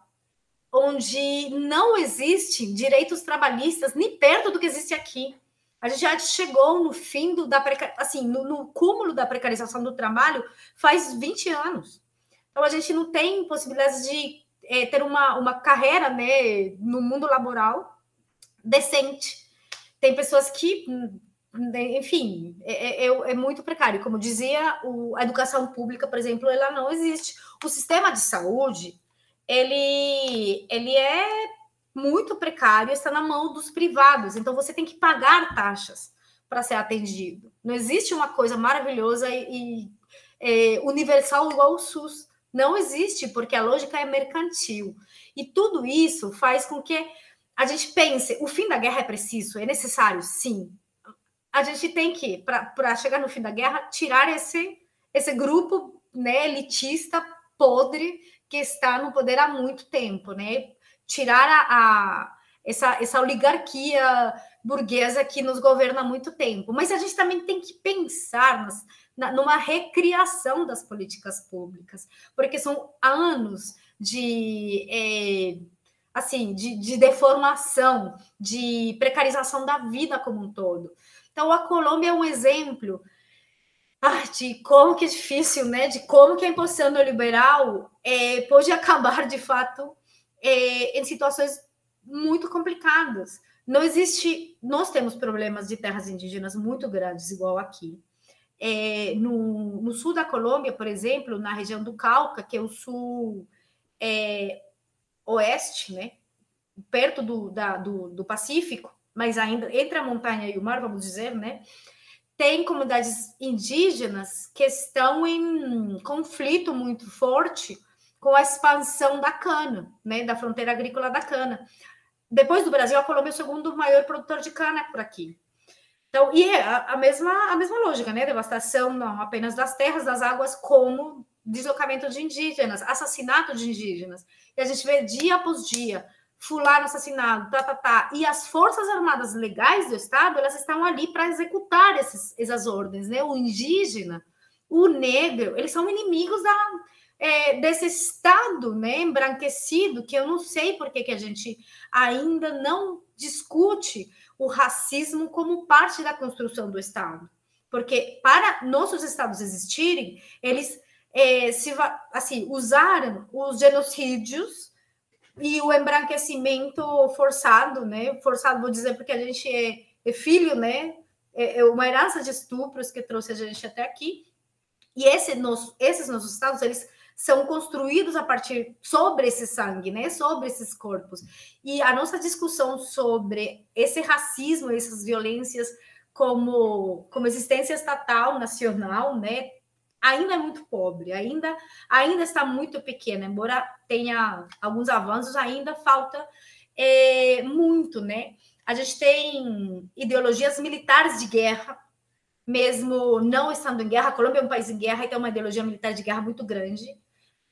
onde não existem direitos trabalhistas nem perto do que existe aqui. A gente já chegou no fim do, da assim, no, no cúmulo da precarização do trabalho faz 20 anos. Então, a gente não tem possibilidades de é, ter uma, uma carreira né, no mundo laboral decente. Tem pessoas que, enfim, é, é, é, é muito precário. Como dizia, o, a educação pública, por exemplo, ela não existe. O sistema de saúde ele, ele é muito precário, está na mão dos privados. Então você tem que pagar taxas para ser atendido. Não existe uma coisa maravilhosa e, e é, universal igual o SUS. Não existe, porque a lógica é mercantil. E tudo isso faz com que a gente pense: o fim da guerra é preciso, é necessário, sim. A gente tem que, para chegar no fim da guerra, tirar esse, esse grupo né, elitista podre que está no poder há muito tempo, né? Tirar a, a essa, essa oligarquia burguesa que nos governa há muito tempo. Mas a gente também tem que pensar nas, na, numa recriação das políticas públicas, porque são anos de. É, assim, de, de deformação, de precarização da vida como um todo. Então, a Colômbia é um exemplo ah, de como que é difícil, né? De como que a imposição neoliberal é, pode acabar, de fato, é, em situações muito complicadas. Não existe... Nós temos problemas de terras indígenas muito grandes, igual aqui. É, no, no, sul da Colômbia, por exemplo, na região do Cauca, que é o sul é, oeste, né? perto do, da, do, do Pacífico, mas ainda entre a montanha e o mar, vamos dizer, né? Tem comunidades indígenas que estão em conflito muito forte com a expansão da cana, né, da fronteira agrícola da cana. Depois do Brasil, a Colômbia é o segundo maior produtor de cana por aqui. Então, e é a, mesma, a mesma lógica, né? Devastação não apenas das terras, das águas, como deslocamento de indígenas, assassinato de indígenas. E a gente vê dia após dia fulano assassinado, tá, tá, tá. E as forças armadas legais do Estado, elas estão ali para executar esses, essas ordens, né? O indígena, o negro, eles são inimigos da, é, desse Estado, né? Embranquecido, que eu não sei por que, que a gente ainda não discute o racismo como parte da construção do Estado. Porque para nossos Estados existirem, eles é, se, assim, usaram os genocídios e o embranquecimento forçado, né? Forçado, vou dizer, porque a gente é, é filho, né? É, é, uma herança de estupros que trouxe a gente até aqui. E esse, nos, esses nossos estados, eles são construídos a partir sobre esse sangue, né? Sobre esses corpos. E a nossa discussão sobre esse racismo, essas violências como, como existência estatal, nacional, né? Ainda é muito pobre, ainda, ainda está muito pequena, embora tenha alguns avanços, ainda falta é, muito, né? A gente tem ideologias militares de guerra, mesmo não estando em guerra. A Colômbia é um país em guerra e tem uma ideologia militar de guerra muito grande.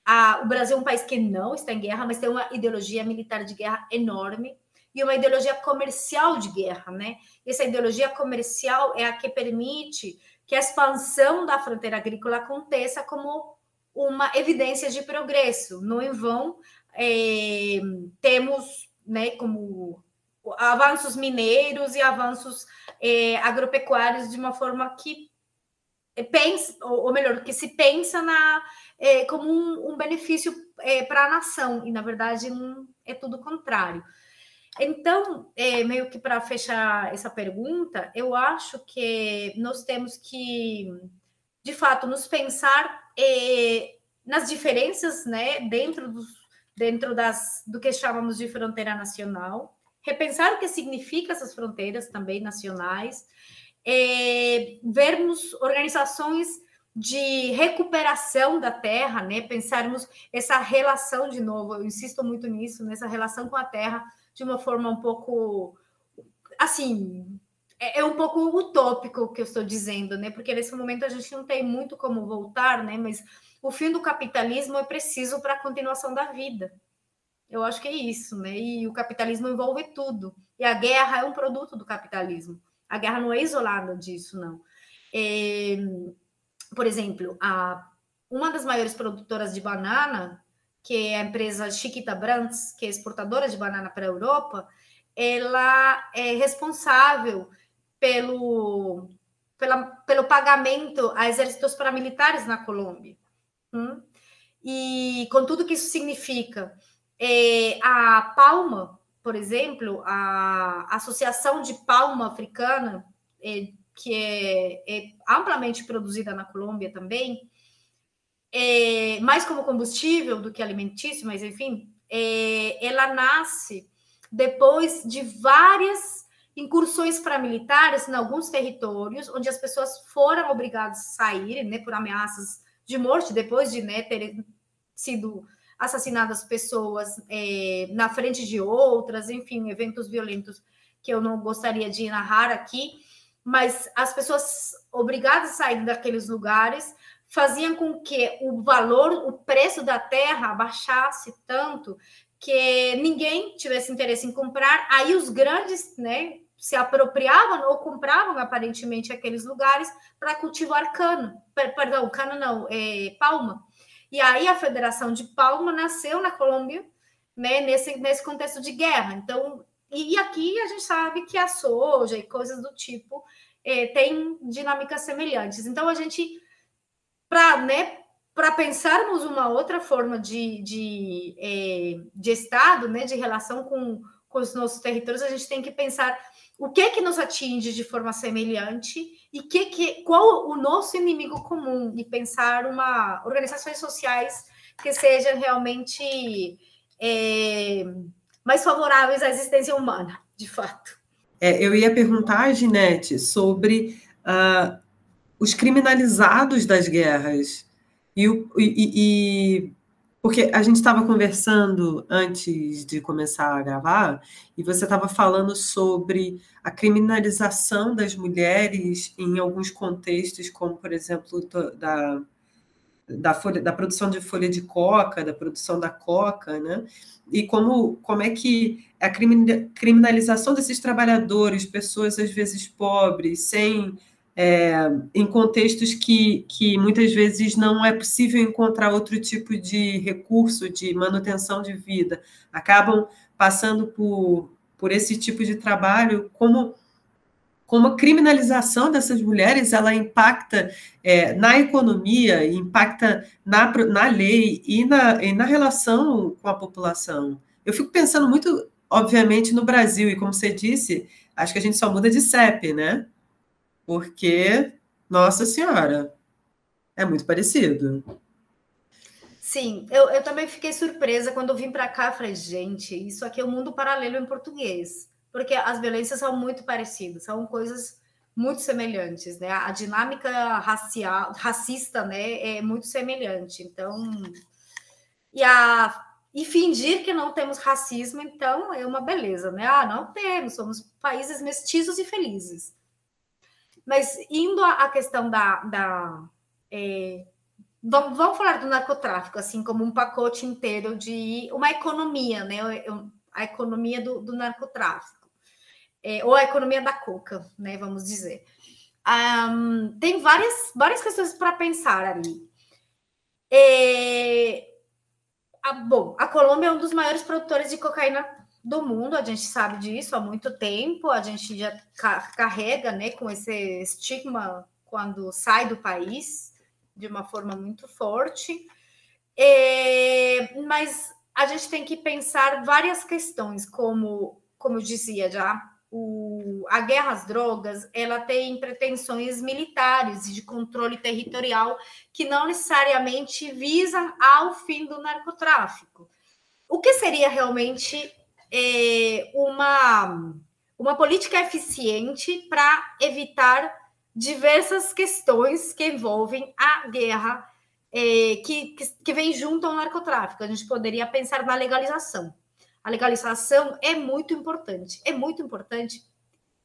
A, o Brasil é um país que não está em guerra, mas tem uma ideologia militar de guerra enorme e uma ideologia comercial de guerra, né? Essa ideologia comercial é a que permite que a expansão da fronteira agrícola aconteça como uma evidência de progresso. Não em vão, é, temos né, como avanços mineiros e avanços é, agropecuários de uma forma que pensa, ou melhor, que se pensa na, é, como um, um benefício é, para a nação, e na verdade um, é tudo o contrário. Então, é, meio que para fechar essa pergunta, eu acho que nós temos que, de fato, nos pensar é, nas diferenças né, dentro, dos, dentro das, do que chamamos de fronteira nacional, repensar o que significa essas fronteiras também nacionais, é, vermos organizações de recuperação da terra, né? pensarmos essa relação de novo, eu insisto muito nisso, nessa relação com a terra, de uma forma um pouco assim é, é um pouco utópico o que eu estou dizendo, né? Porque nesse momento a gente não tem muito como voltar, né? Mas o fim do capitalismo é preciso para a continuação da vida. Eu acho que é isso, né? E o capitalismo envolve tudo. E a guerra é um produto do capitalismo. A guerra não é isolada disso, não. É, por exemplo, a, uma das maiores produtoras de banana que é a empresa Chiquita Brands, que é exportadora de banana para a Europa, ela é responsável pelo, pela, pelo pagamento a exércitos paramilitares na Colômbia. Hum? E com tudo que isso significa, é, a Palma, por exemplo, a Associação de Palma Africana, é, que é, é amplamente produzida na Colômbia também, é, mais como combustível do que alimentício, mas enfim, é, ela nasce depois de várias incursões paramilitares em alguns territórios, onde as pessoas foram obrigadas a sair né, por ameaças de morte, depois de né, terem sido assassinadas pessoas é, na frente de outras, enfim, eventos violentos que eu não gostaria de narrar aqui, mas as pessoas obrigadas a sair daqueles lugares faziam com que o valor, o preço da terra baixasse tanto que ninguém tivesse interesse em comprar. Aí os grandes, né, se apropriavam ou compravam aparentemente aqueles lugares para cultivar cana, perdão, cana não, é, palma. E aí a Federação de Palma nasceu na Colômbia, né, nesse, nesse contexto de guerra. Então, e, aqui a gente sabe que a soja e coisas do tipo é, tem dinâmicas semelhantes. Então, a gente, para né, pensarmos uma outra forma de, de, é, de Estado, né, de relação com, com os nossos territórios, a gente tem que pensar o que que nos atinge de forma semelhante e que, que qual o nosso inimigo comum e pensar uma organizações sociais que sejam realmente é, mais favoráveis à existência humana, de fato. É, eu ia perguntar, Ginete, sobre uh, os criminalizados das guerras. E, e, e porque a gente estava conversando antes de começar a gravar, e você estava falando sobre a criminalização das mulheres em alguns contextos, como, por exemplo, da, da, folha, da produção de folha de coca, da produção da coca, né? E como, como é que a criminalização desses trabalhadores, pessoas às vezes pobres, sem é, em contextos que, que muitas vezes não é possível encontrar outro tipo de recurso de manutenção de vida, acabam passando por, por esse tipo de trabalho, como, como a criminalização dessas mulheres ela impacta é, na economia, impacta na, na lei e na, e na relação com a população. Eu fico pensando muito, obviamente, no Brasil, e como você disse, acho que a gente só muda de CEP, né? Porque, nossa senhora, é muito parecido. Sim, eu, eu também fiquei surpresa quando eu vim para cá. Falei, gente, isso aqui é um mundo paralelo em português, porque as violências são muito parecidas, são coisas muito semelhantes, né? A dinâmica racial, racista, né, é muito semelhante. Então, e a e fingir que não temos racismo, então é uma beleza, né? Ah, não temos, somos países mestiços e felizes. Mas indo à questão da. da é, vamos, falar do narcotráfico, assim, como um pacote inteiro de uma economia, né? A economia do, do narcotráfico. É, ou a economia da coca, né? Vamos dizer. Um, tem várias, várias questões para pensar ali. É, a, bom, a Colômbia é um dos maiores produtores de cocaína do mundo, a gente sabe disso há muito tempo, a gente já carrega né, com esse estigma quando sai do país de uma forma muito forte. É, mas a gente tem que pensar várias questões, como, como eu dizia já, o, a guerra às drogas ela tem pretensões militares e de controle territorial que não necessariamente visam ao fim do narcotráfico. O que seria realmente é, uma, uma política eficiente para evitar diversas questões que envolvem a guerra é, que, que, vem junto ao narcotráfico. A gente poderia pensar na legalização. A legalização é muito importante, é muito importante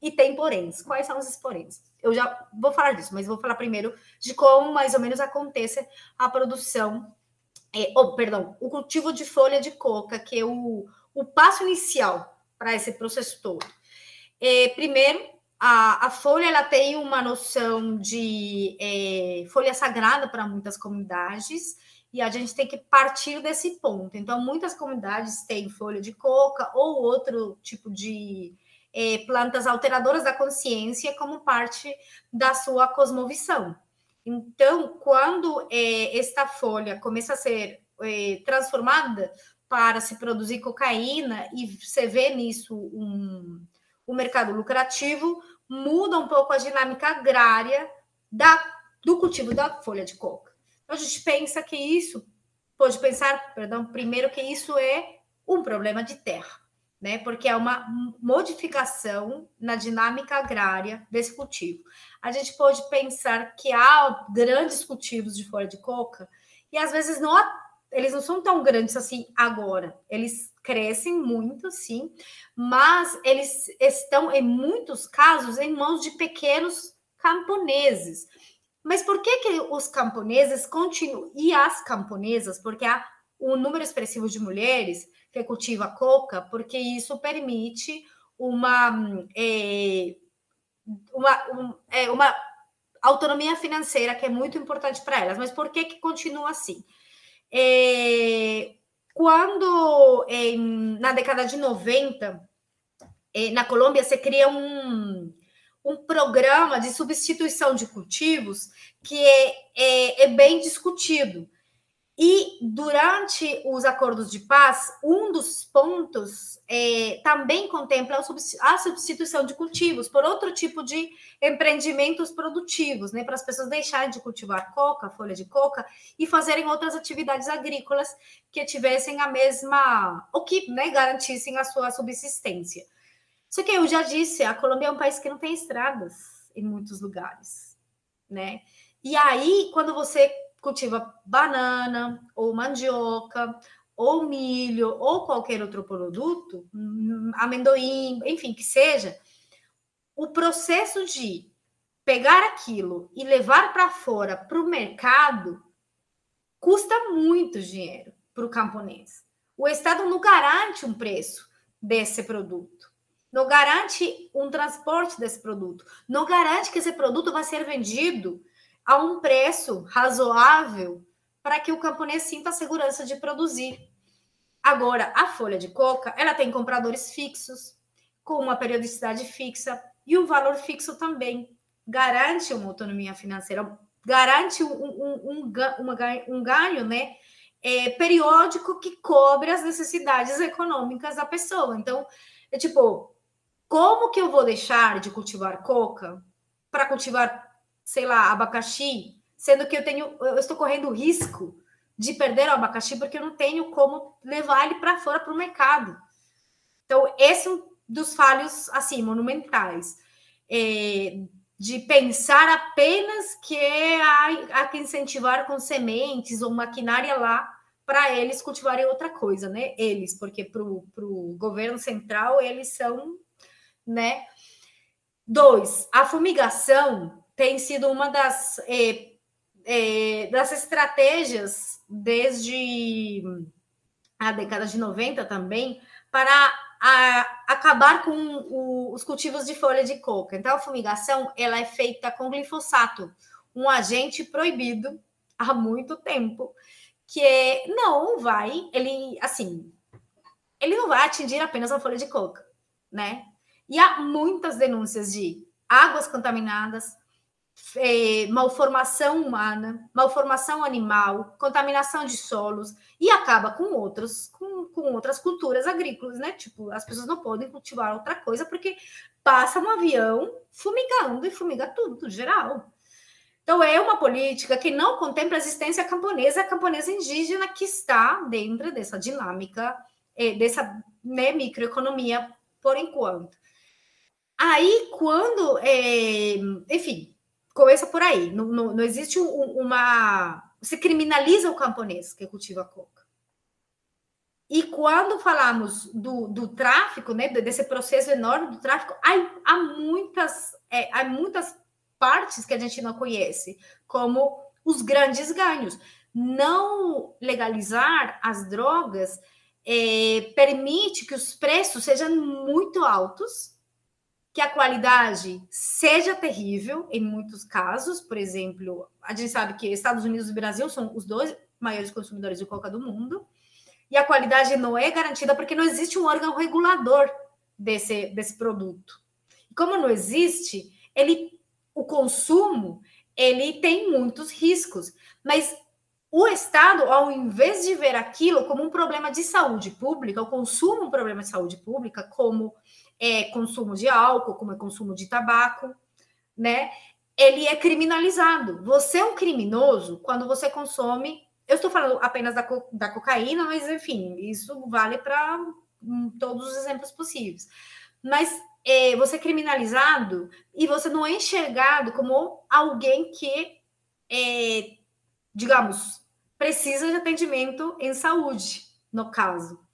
e tem poréns. Quais são os poréns? Eu já vou falar disso, mas vou falar primeiro de como mais ou menos acontece a produção, é, oh, perdão, o cultivo de folha de coca, que é o, o passo inicial para esse processo todo. É, primeiro, a, a, folha ela tem uma noção de é, folha sagrada para muitas comunidades e a gente tem que partir desse ponto. Então, muitas comunidades têm folha de coca ou outro tipo de é, plantas alteradoras da consciência como parte da sua cosmovisão. Então, quando é, esta folha começa a ser é, transformada para se produzir cocaína e você vê nisso um, um mercado lucrativo, muda um pouco a dinâmica agrária da, do cultivo da folha de coca. A gente pensa que isso, pode pensar, perdão, primeiro que isso é um problema de terra, né? Porque é uma modificação na dinâmica agrária desse cultivo. A gente pode pensar que há grandes cultivos de folha de coca e às vezes não eles não são tão grandes assim agora. Eles crescem muito, sim, mas eles estão, em muitos casos, em mãos de pequenos camponeses. Mas por que, que os camponeses continuam, e as camponesas, porque há um número expressivo de mulheres que cultiva coca, porque isso permite uma, é, uma, um, é, uma autonomia financeira que é muito importante para elas. Mas por que, que continua assim? É, quando na década de 90, eh, na Colômbia, se cria um, um programa de substituição de cultivos que é, é, é bem discutido. E durante os acordos de paz, um dos pontos é, também contempla a substituição de cultivos por outro tipo de empreendimentos produtivos, né, para as pessoas deixarem de cultivar coca, folha de coca, e fazerem outras atividades agrícolas que tivessem a mesma, ou que né, garantissem a sua subsistência. Só que eu já disse, a Colômbia é um país que não tem estradas em muitos lugares, né? E aí, quando você cultiva banana ou mandioca ou milho ou qualquer outro produto, hum, amendoim, enfim, que seja, o processo de pegar aquilo e levar para fora para o mercado custa muito dinheiro para o camponês. O Estado não garante um preço desse produto, não garante um transporte desse produto, não garante que esse produto vai ser vendido a um preço razoável para que o camponês sinta a segurança de produzir. Agora, a folha de coca, ela tem compradores fixos, com uma periodicidade fixa e um valor fixo também. Garante uma autonomia financeira, garante um, um, um, um ganho né, é, periódico que cobre as necessidades econômicas da pessoa. Então, é tipo, como que eu vou deixar de cultivar coca para cultivar sei lá, abacaxi, sendo que eu tenho, eu estou correndo risco de perder o abacaxi porque eu não tenho como levar ele para fora para o mercado. Então, esse é um dos falhos assim monumentais. É, de pensar apenas que há, há que incentivar com sementes ou maquinária lá para eles cultivarem outra coisa, né? Eles, porque para o governo central eles são, né? Dois, a fumigação tem sido uma das, é, é, das estratégias desde a década de 90 também para a, acabar com o, os cultivos de folha de coca. Então, a fumigação ela é feita com glifosato, um agente proibido [laughs] há muito tempo, que é, não vai, ele, assim, ele não vai atingir apenas a folha de coca, né? E há muitas denúncias de águas contaminadas, é, malformação humana, malformação animal, contaminação de solos e acaba com outros, com, com outras culturas agrícolas, né? Tipo, as pessoas não podem cultivar outra coisa porque passa um avião fumigando e fumiga tudo, geral. Então, é uma política que não contempla a existência camponesa, a camponesa indígena que está dentro dessa dinâmica, é, dessa né, microeconomia, por enquanto. Aí, quando, é, enfim, começa por aí. Não, não, não existe um, uma. Você criminaliza o camponês que cultiva coca. E quando falamos do, do tráfico, né, desse processo enorme do tráfico, há, há, muitas, é, há muitas partes que a gente não conhece, como os grandes ganhos. Não legalizar as drogas é, permite que os preços sejam muito altos que a qualidade seja terrível em muitos casos, por exemplo, a gente sabe que Estados Unidos e Brasil são os dois maiores consumidores de coca do mundo, e a qualidade não é garantida porque não existe um órgão regulador desse, desse produto. Como não existe, ele o consumo ele tem muitos riscos, mas o Estado, ao invés de ver aquilo como um problema de saúde pública, o consumo um problema de saúde pública, como é consumo de álcool, como é consumo de tabaco, né? ele é criminalizado. Você é um criminoso quando você consome. Eu estou falando apenas da, co da cocaína, mas enfim, isso vale para hum, todos os exemplos possíveis. Mas é, você é criminalizado e você não é enxergado como alguém que, é, digamos, precisa de atendimento em saúde, no caso.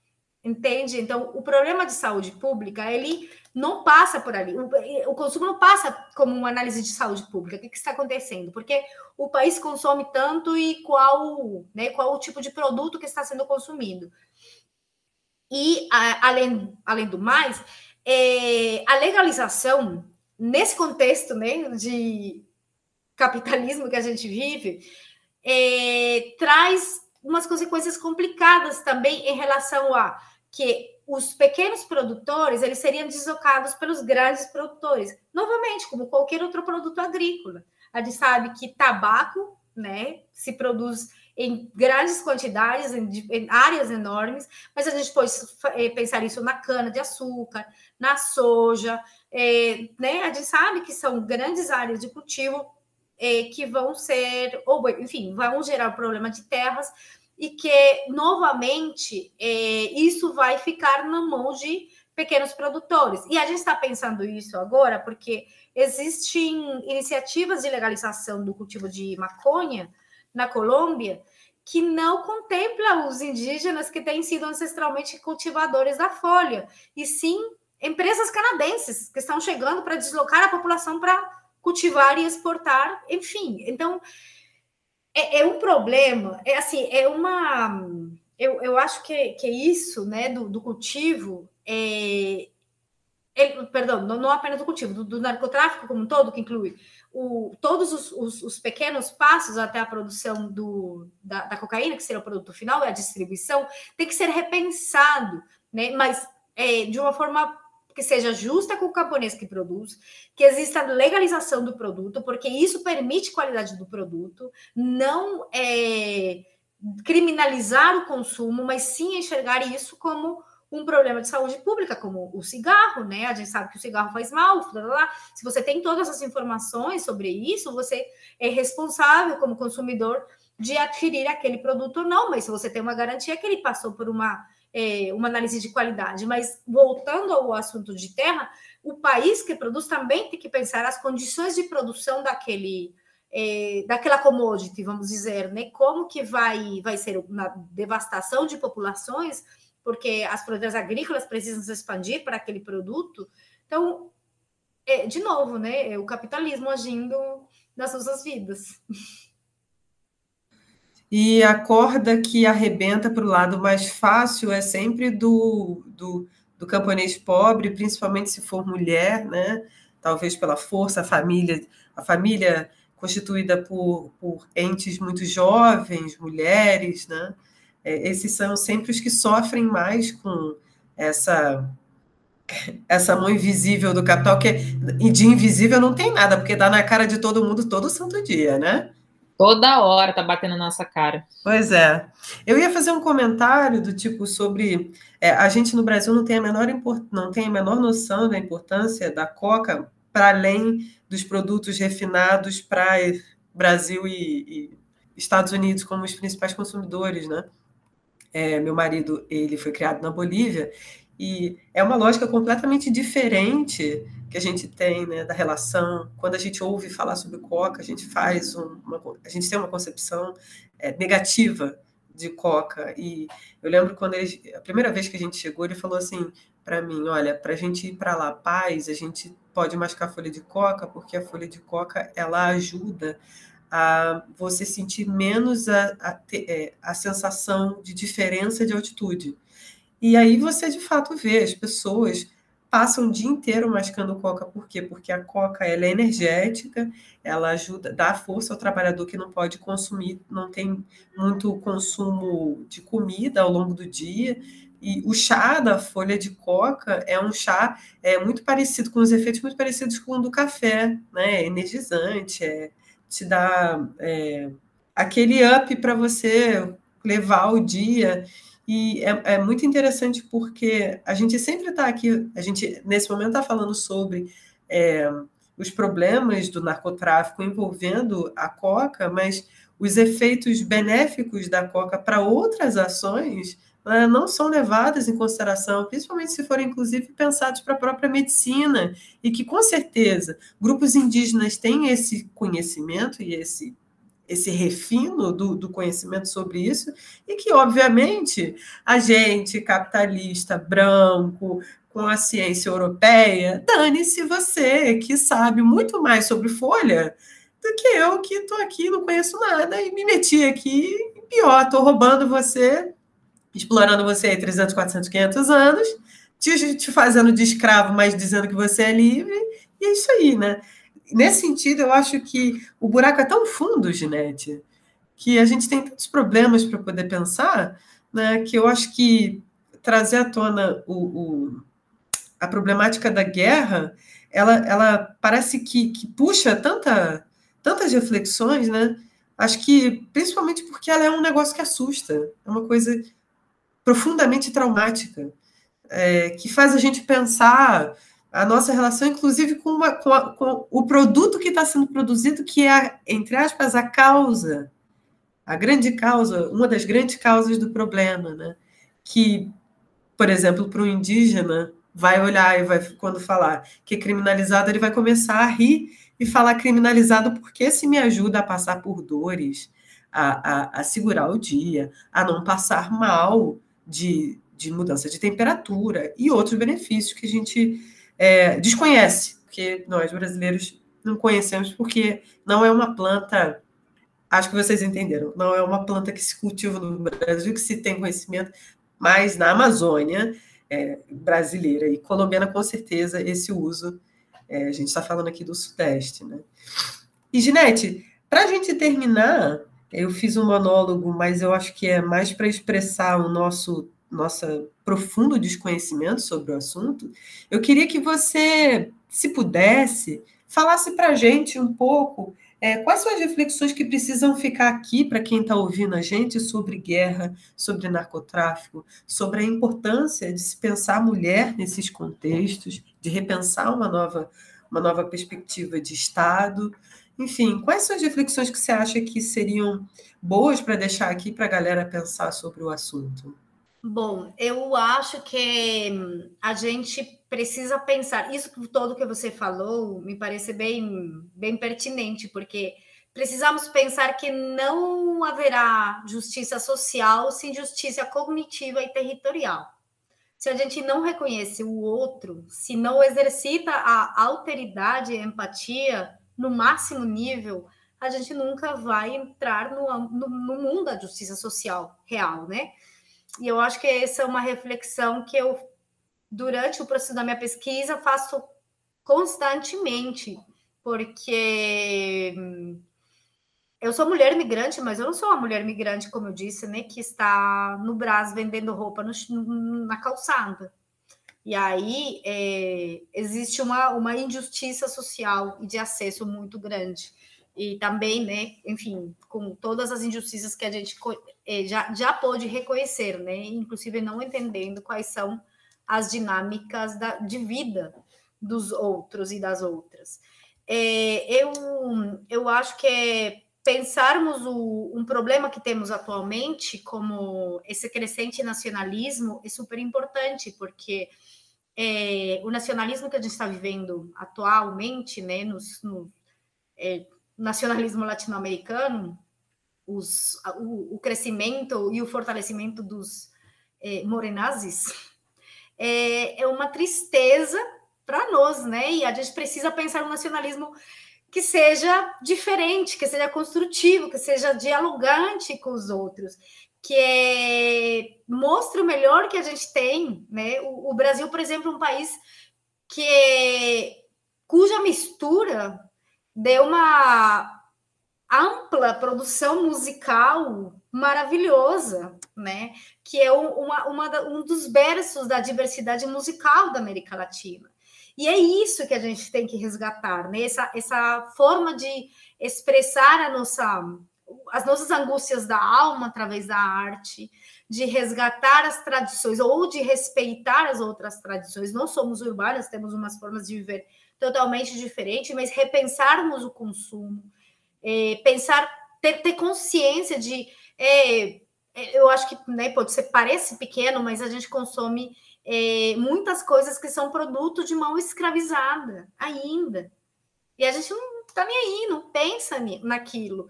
Entende? Então, o problema de saúde pública, ele não passa por ali. O, o, consumo não passa como uma análise de saúde pública. O que, que, está acontecendo? Porque o país consome tanto e qual, né, qual o tipo de produto que está sendo consumido. E, a, além, além do mais, é, a legalização, nesse contexto né, de capitalismo que a gente vive, é, traz umas consequências complicadas também em relação a que os pequenos produtores eles seriam deslocados pelos grandes produtores, novamente, como qualquer outro produto agrícola. A gente sabe que tabaco, né, se produz em grandes quantidades, em, em áreas enormes, mas a gente pode é, pensar isso na cana de açúcar, na soja, é, né? A gente sabe que são grandes áreas de cultivo é, que vão ser, ou enfim, vão gerar problema de terras e que, novamente, é, isso vai ficar na mão de pequenos produtores. E a gente está pensando isso agora porque existem iniciativas de legalização do cultivo de maconha na Colômbia que não contempla os indígenas que têm sido ancestralmente cultivadores da folha, e sim empresas canadenses que estão chegando para deslocar a população para cultivar e exportar, enfim. Então, é, é, um problema, é assim, é uma. Eu, eu acho que, que isso, né, do, do cultivo, é, é, perdão, não, não apenas do cultivo, do, do, narcotráfico como um todo, que inclui o, todos os, os, os, pequenos passos até a produção do, da, da, cocaína, que seria o produto final, e a distribuição, tem que ser repensado, né? mas é, de uma forma que seja justa com o camponês que produz, que exista legalização do produto, porque isso permite qualidade do produto, não é, criminalizar o consumo, mas sim enxergar isso como um problema de saúde pública, como o cigarro, né? A gente sabe que o cigarro faz mal, blá, blá, blá. se você tem todas as informações sobre isso, você é responsável como consumidor de adquirir aquele produto ou não, mas se você tem uma garantia que ele passou por uma é, uma análise de qualidade. Mas voltando ao assunto de terra, o país que produz também tem que pensar as condições de produção daquele é, daquela commodity, vamos dizer, né? Como que vai vai ser uma devastação de populações, porque as fronteiras agrícolas precisam se expandir para aquele produto. Então, é, de novo, né? É o capitalismo agindo nas nossas vidas. [laughs] E a corda que arrebenta para o lado mais fácil é sempre do, do, do camponês pobre, principalmente se for mulher, né? Talvez pela força, a família, a família constituída por, por entes muito jovens, mulheres, né? É, esses são sempre os que sofrem mais com essa essa mão invisível do capital, que de invisível não tem nada, porque dá na cara de todo mundo todo santo dia, né? Toda hora tá batendo na nossa cara. Pois é. Eu ia fazer um comentário do tipo sobre é, a gente no Brasil não tem a menor import, não tem a menor noção da importância da coca para além dos produtos refinados para Brasil e, e, Estados Unidos como os principais consumidores, né? É, meu marido ele foi criado na Bolívia e é uma lógica completamente diferente que a gente tem né, da relação. Quando a gente ouve falar sobre coca, a gente faz um, uma, a gente tem uma concepção é, negativa de coca. E eu lembro quando ele, a primeira vez que a gente chegou, ele falou assim para mim: olha, para a gente ir para La Paz, a gente pode mascar folha de coca, porque a folha de coca ela ajuda a você sentir menos a, a, é, a sensação de diferença de altitude. E aí você de fato vê as pessoas passam o dia inteiro mascando coca. Por quê? Porque a coca ela é energética, ela ajuda, dá força ao trabalhador que não pode consumir, não tem muito consumo de comida ao longo do dia. E o chá da folha de coca é um chá é, muito parecido, com os efeitos muito parecidos com o do café, né? É energizante, é, te dá é, aquele up para você levar o dia. E é, é muito interessante porque a gente sempre está aqui, a gente nesse momento está falando sobre é, os problemas do narcotráfico envolvendo a coca, mas os efeitos benéficos da coca para outras ações né, não são levadas em consideração, principalmente se forem, inclusive, pensados para a própria medicina, e que, com certeza, grupos indígenas têm esse conhecimento e esse esse refino do, do, conhecimento sobre isso, e que, obviamente, a gente, capitalista, branco, com a ciência europeia, dane-se você, que sabe muito mais sobre folha do que eu, que estou aqui, não conheço nada, e me meti aqui, e pior, estou roubando você explorando você aí 300, 400, 500 anos, te, te fazendo de escravo, mas dizendo que você é livre, e é isso aí, né? Nesse sentido, eu acho que o buraco é tão fundo, Ginete, que a gente tem tantos problemas para poder pensar, né, que eu acho que trazer à tona o, o, a problemática da guerra, ela, ela parece que, que puxa tanta, tantas reflexões, né? Acho que principalmente porque ela é um negócio que assusta, é uma coisa profundamente traumática, é, que faz a gente pensar a nossa relação, inclusive, com, uma, com, a, com o produto que está sendo produzido, que é, entre aspas, a causa, a grande causa, uma das grandes causas do problema, né? Que, por exemplo, para o indígena, vai olhar e vai, quando falar que é criminalizado, ele vai começar a rir e falar criminalizado porque se me ajuda a passar por dores, a, a, a segurar o dia, a não passar mal, de, de mudança de temperatura e outros benefícios que a gente é, desconhece, porque nós brasileiros não conhecemos, porque não é uma planta. Acho que vocês entenderam. Não é uma planta que se cultiva no Brasil, que se tem conhecimento, mas na Amazônia é, brasileira e colombiana, com certeza, esse uso. É, a gente está falando aqui do Sudeste. Né? E, Ginete, para a gente terminar, eu fiz um monólogo, mas eu acho que é mais para expressar o nosso nossa profundo desconhecimento sobre o assunto. Eu queria que você, se pudesse, falasse para a gente um pouco é, quais são as reflexões que precisam ficar aqui para quem está ouvindo a gente sobre guerra, sobre narcotráfico, sobre a importância de se pensar a mulher nesses contextos, de repensar uma nova, uma nova perspectiva de Estado. Enfim, quais são as reflexões que você acha que seriam boas para deixar aqui para a galera pensar sobre o assunto? Bom, eu acho que a gente precisa pensar. Isso todo que você falou me parece bem, bem pertinente, porque precisamos pensar que não haverá justiça social sem justiça cognitiva e territorial. Se a gente não reconhece o outro, se não exercita a alteridade e a empatia, no máximo nível, a gente nunca vai entrar no, no, no mundo da justiça social real, né? E eu acho que essa é uma reflexão que eu, durante o processo da minha pesquisa, faço constantemente, porque eu sou mulher migrante, mas eu não sou uma mulher migrante, como eu disse, né, que está no Brás vendendo roupa no, na calçada. E aí é, existe uma, uma injustiça social e de acesso muito grande. E também, né, enfim, com todas as injustiças que a gente é, já, já pôde reconhecer, né, inclusive não entendendo quais são as dinâmicas da, de vida dos outros e das outras. É, eu, eu acho que é pensarmos o, um problema que temos atualmente, como esse crescente nacionalismo, é super importante, porque é, o nacionalismo que a gente está vivendo atualmente, né, nos, no é, nacionalismo latino-americano, os, o, o, crescimento e o fortalecimento dos é, morenazes, é, é uma tristeza para nós, né? E a gente precisa pensar um nacionalismo que seja diferente, que seja construtivo, que seja dialogante com os outros, que é, mostra o melhor que a gente tem. Né? O, o Brasil, por exemplo, é um país que cuja mistura deu uma ampla produção musical maravilhosa, né? Que é uma, uma, um dos berços da diversidade musical da América Latina. E é isso que a gente tem que resgatar, né? Essa, essa forma de expressar a nossa as nossas angústias da alma através da arte, de resgatar as tradições ou de respeitar as outras tradições. Não somos urbanas, temos umas formas de viver totalmente diferentes, mas repensarmos o consumo, é, pensar, ter, ter consciência de. É, é, eu acho que né, pode ser, parece pequeno, mas a gente consome é, muitas coisas que são produto de mão escravizada ainda. E a gente não está nem aí, não pensa naquilo.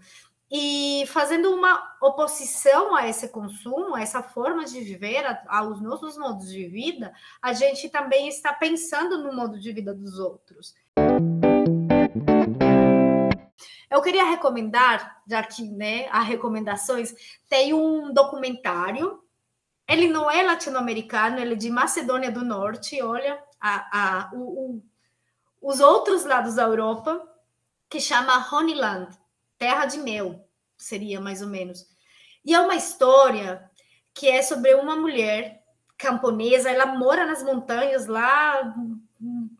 E fazendo uma oposição a esse consumo, a essa forma de viver, aos nossos modos de vida, a gente também está pensando no modo de vida dos outros. Eu queria recomendar, já que né, há recomendações, tem um documentário. Ele não é latino-americano, ele é de Macedônia do Norte. Olha, a, a, o, o, os outros lados da Europa, que chama Honeyland, Terra de Mel, seria mais ou menos. E é uma história que é sobre uma mulher camponesa, ela mora nas montanhas lá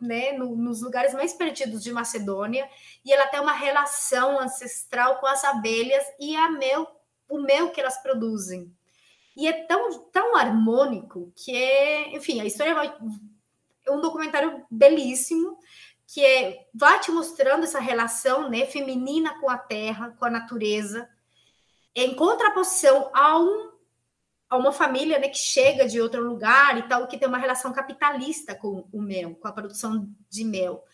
né, no, nos lugares mais perdidos de Macedônia, e ela tem uma relação ancestral com as abelhas e a mel, o mel que elas produzem. E é tão, tão harmônico que é, enfim, a história vai, é um documentário belíssimo que é, vai te mostrando essa relação né, feminina com a terra, com a natureza, em contraposição a um a uma família né, que chega de outro lugar e tal, que tem uma relação capitalista com o mel, com a produção de mel.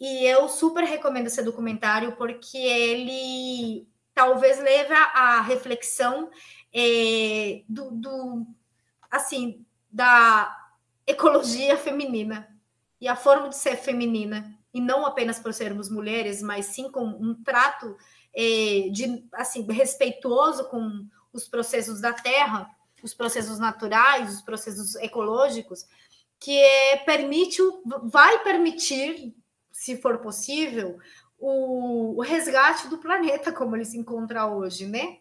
E eu super recomendo esse documentário porque ele talvez leve à reflexão é, do, do, assim, da ecologia feminina e a forma de ser feminina e não apenas por sermos mulheres, mas sim com um trato é, de assim respeitoso com os processos da terra os processos naturais, os processos ecológicos, que é, permite, vai permitir, se for possível, o, o, resgate do planeta como ele se encontra hoje, né?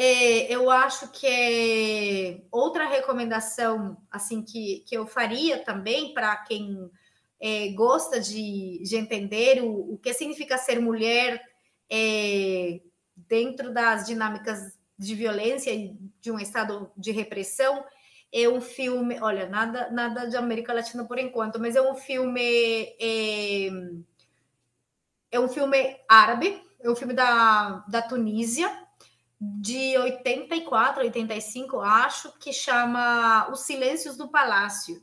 É, eu acho que é outra recomendação assim que, que eu faria também para quem é, gosta de, de entender o, o que significa ser mulher é, dentro das dinâmicas de violência e de um estado de repressão, é um filme, olha, nada, nada de América Latina por enquanto, mas é um filme é, é um filme árabe, é um filme da, da Tunísia, de 84, 85, acho, que chama Os Silêncios do Palácio.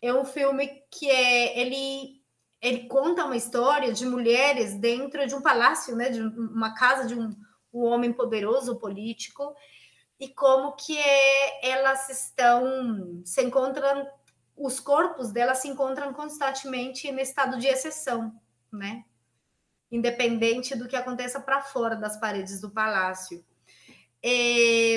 É um filme que é ele ele conta uma história de mulheres dentro de um palácio, né, de uma casa de um o homem poderoso político e como que é, elas estão se encontram os corpos delas se encontram constantemente em estado de exceção, né? Independente do que aconteça para fora das paredes do palácio. É,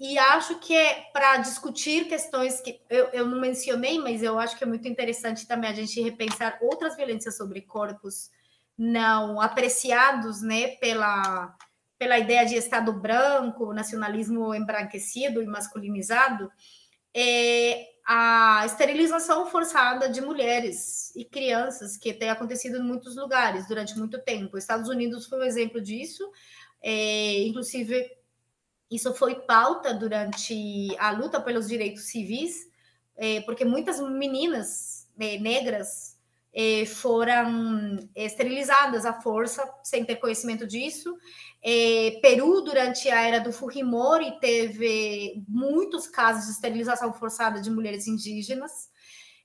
e acho que é para discutir questões que eu, eu não mencionei, mas eu acho que é muito interessante também a gente repensar outras violências sobre corpos não apreciados, né, pela pela ideia de Estado branco, nacionalismo embranquecido e masculinizado, é a esterilização forçada de mulheres e crianças, que tem acontecido em muitos lugares durante muito tempo. Os Estados Unidos foi um exemplo disso, é, inclusive, isso foi pauta durante a luta pelos direitos civis, é, porque muitas meninas é, negras é, foram esterilizadas à força, sem ter conhecimento disso, Peru, durante a era do Fujimori, teve muitos casos de esterilização forçada de mulheres indígenas,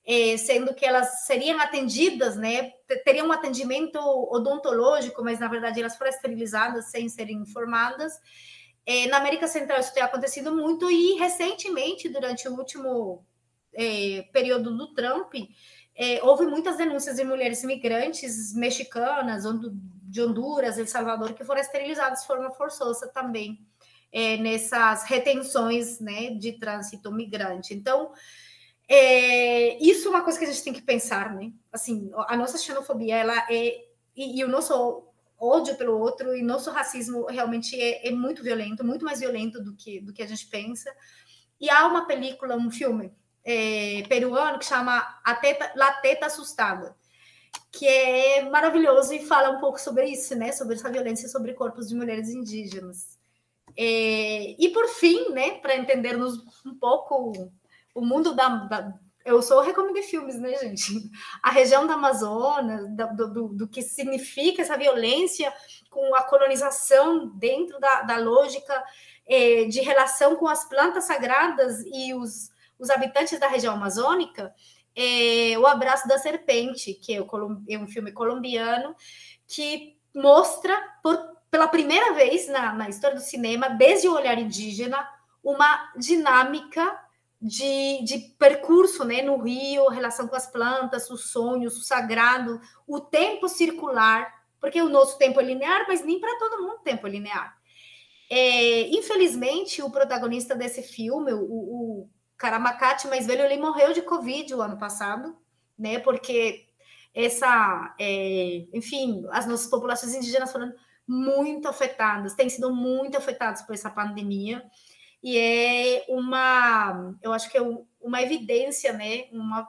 é, sendo que elas seriam atendidas, né, teriam um atendimento odontológico, mas na verdade elas foram esterilizadas sem serem informadas. É, na América Central isso tem acontecido muito e recentemente, durante o último é, período do Trump, é, houve muitas denúncias de mulheres imigrantes mexicanas, de Honduras, El Salvador, que foram esterilizados de forma forçosa também é, nessas retenções né, de trânsito migrante. Então, é, isso é uma coisa que a gente tem que pensar, né? Assim, a nossa xenofobia, ela é e, e o nosso ódio pelo outro e nosso racismo realmente é, é, muito violento, muito mais violento do que do que a gente pensa. E há uma película, um filme é, peruano que chama A Teta, La Teta Assustada que é maravilhoso e fala um pouco sobre isso, né? Sobre essa violência sobre corpos de mulheres indígenas. É, e por fim, né, para entendermos um pouco o mundo da, da eu sou recomendei filmes, né, gente? A região da Amazônia, do, do, do, que significa essa violência com a colonização dentro da, da lógica é, de relação com as plantas sagradas e os, os habitantes da região amazônica, é, O Abraço da Serpente, que é, o, é um filme colombiano que mostra por, pela primeira vez na, na história do cinema, desde o olhar indígena, uma dinâmica de, de percurso né, no rio, relação com as plantas, os sonhos, o sagrado, o tempo circular, porque o nosso tempo é linear, mas nem para todo mundo o tempo é linear. É, infelizmente, o protagonista desse filme, o, o mais velho, ele morreu de Covid o ano passado, né? Porque essa, é, enfim, as nossas populações indígenas foram muito afetadas, têm sido muito afetadas por essa pandemia e é uma, eu acho que é uma evidência, né, uma,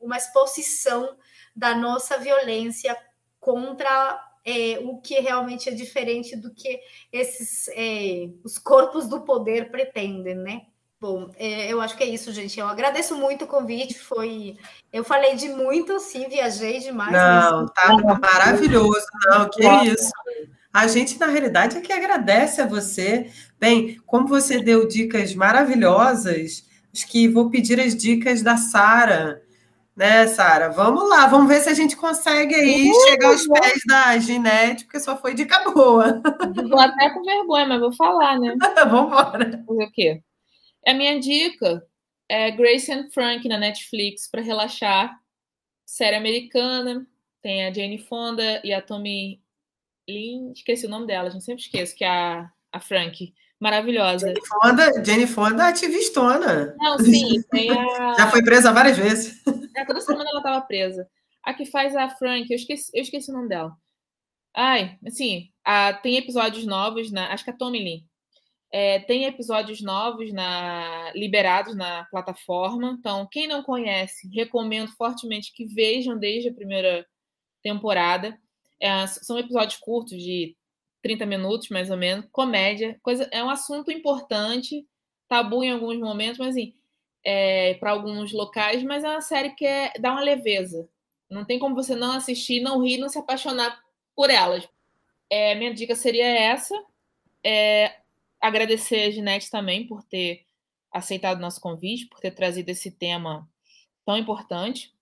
uma exposição da nossa violência contra é, o que realmente é diferente do que esses é, os corpos do poder pretendem, né? Bom, é, eu acho que é isso, gente. Eu agradeço muito o convite. Foi, eu falei de muito, sim, viajei demais. Não, mas... tá [laughs] maravilhoso. Não, que isso. A gente, na realidade, é que agradece a você. Bem, como você deu dicas maravilhosas, acho que vou pedir as dicas da Sara. Né, Sara? Vamos lá, vamos ver se a gente consegue aí uh, chegar aos vou... pés da Ginete, porque só foi dica boa. Vou até com vergonha, mas vou falar, né? [laughs] vamos embora. Fazer o quê? A minha dica é Grace and Frank na Netflix para relaxar. Série americana, tem a Jane Fonda e a Tommy Lynn, esqueci o nome dela, a gente sempre esquece, que é a, a Frank. Maravilhosa. Jane Fonda, Jane Fonda ativistona. Não, sim, a... [laughs] Já foi presa várias vezes. É, toda semana ela estava presa. A que faz a Frank, eu esqueci, eu esqueci o nome dela. Ai, assim, a, tem episódios novos, na, acho que é a Tommy Lee. É, tem episódios novos na, liberados na plataforma. Então, quem não conhece, recomendo fortemente que vejam desde a primeira temporada. É, são episódios curtos de 30 minutos, mais ou menos, comédia, coisa, é um assunto importante, tabu em alguns momentos, mas assim, é, para alguns locais, mas é uma série que é, dá uma leveza. Não tem como você não assistir, não rir, não se apaixonar por elas. É, minha dica seria essa. É, agradecer a Ginete também por ter aceitado nosso convite, por ter trazido esse tema tão importante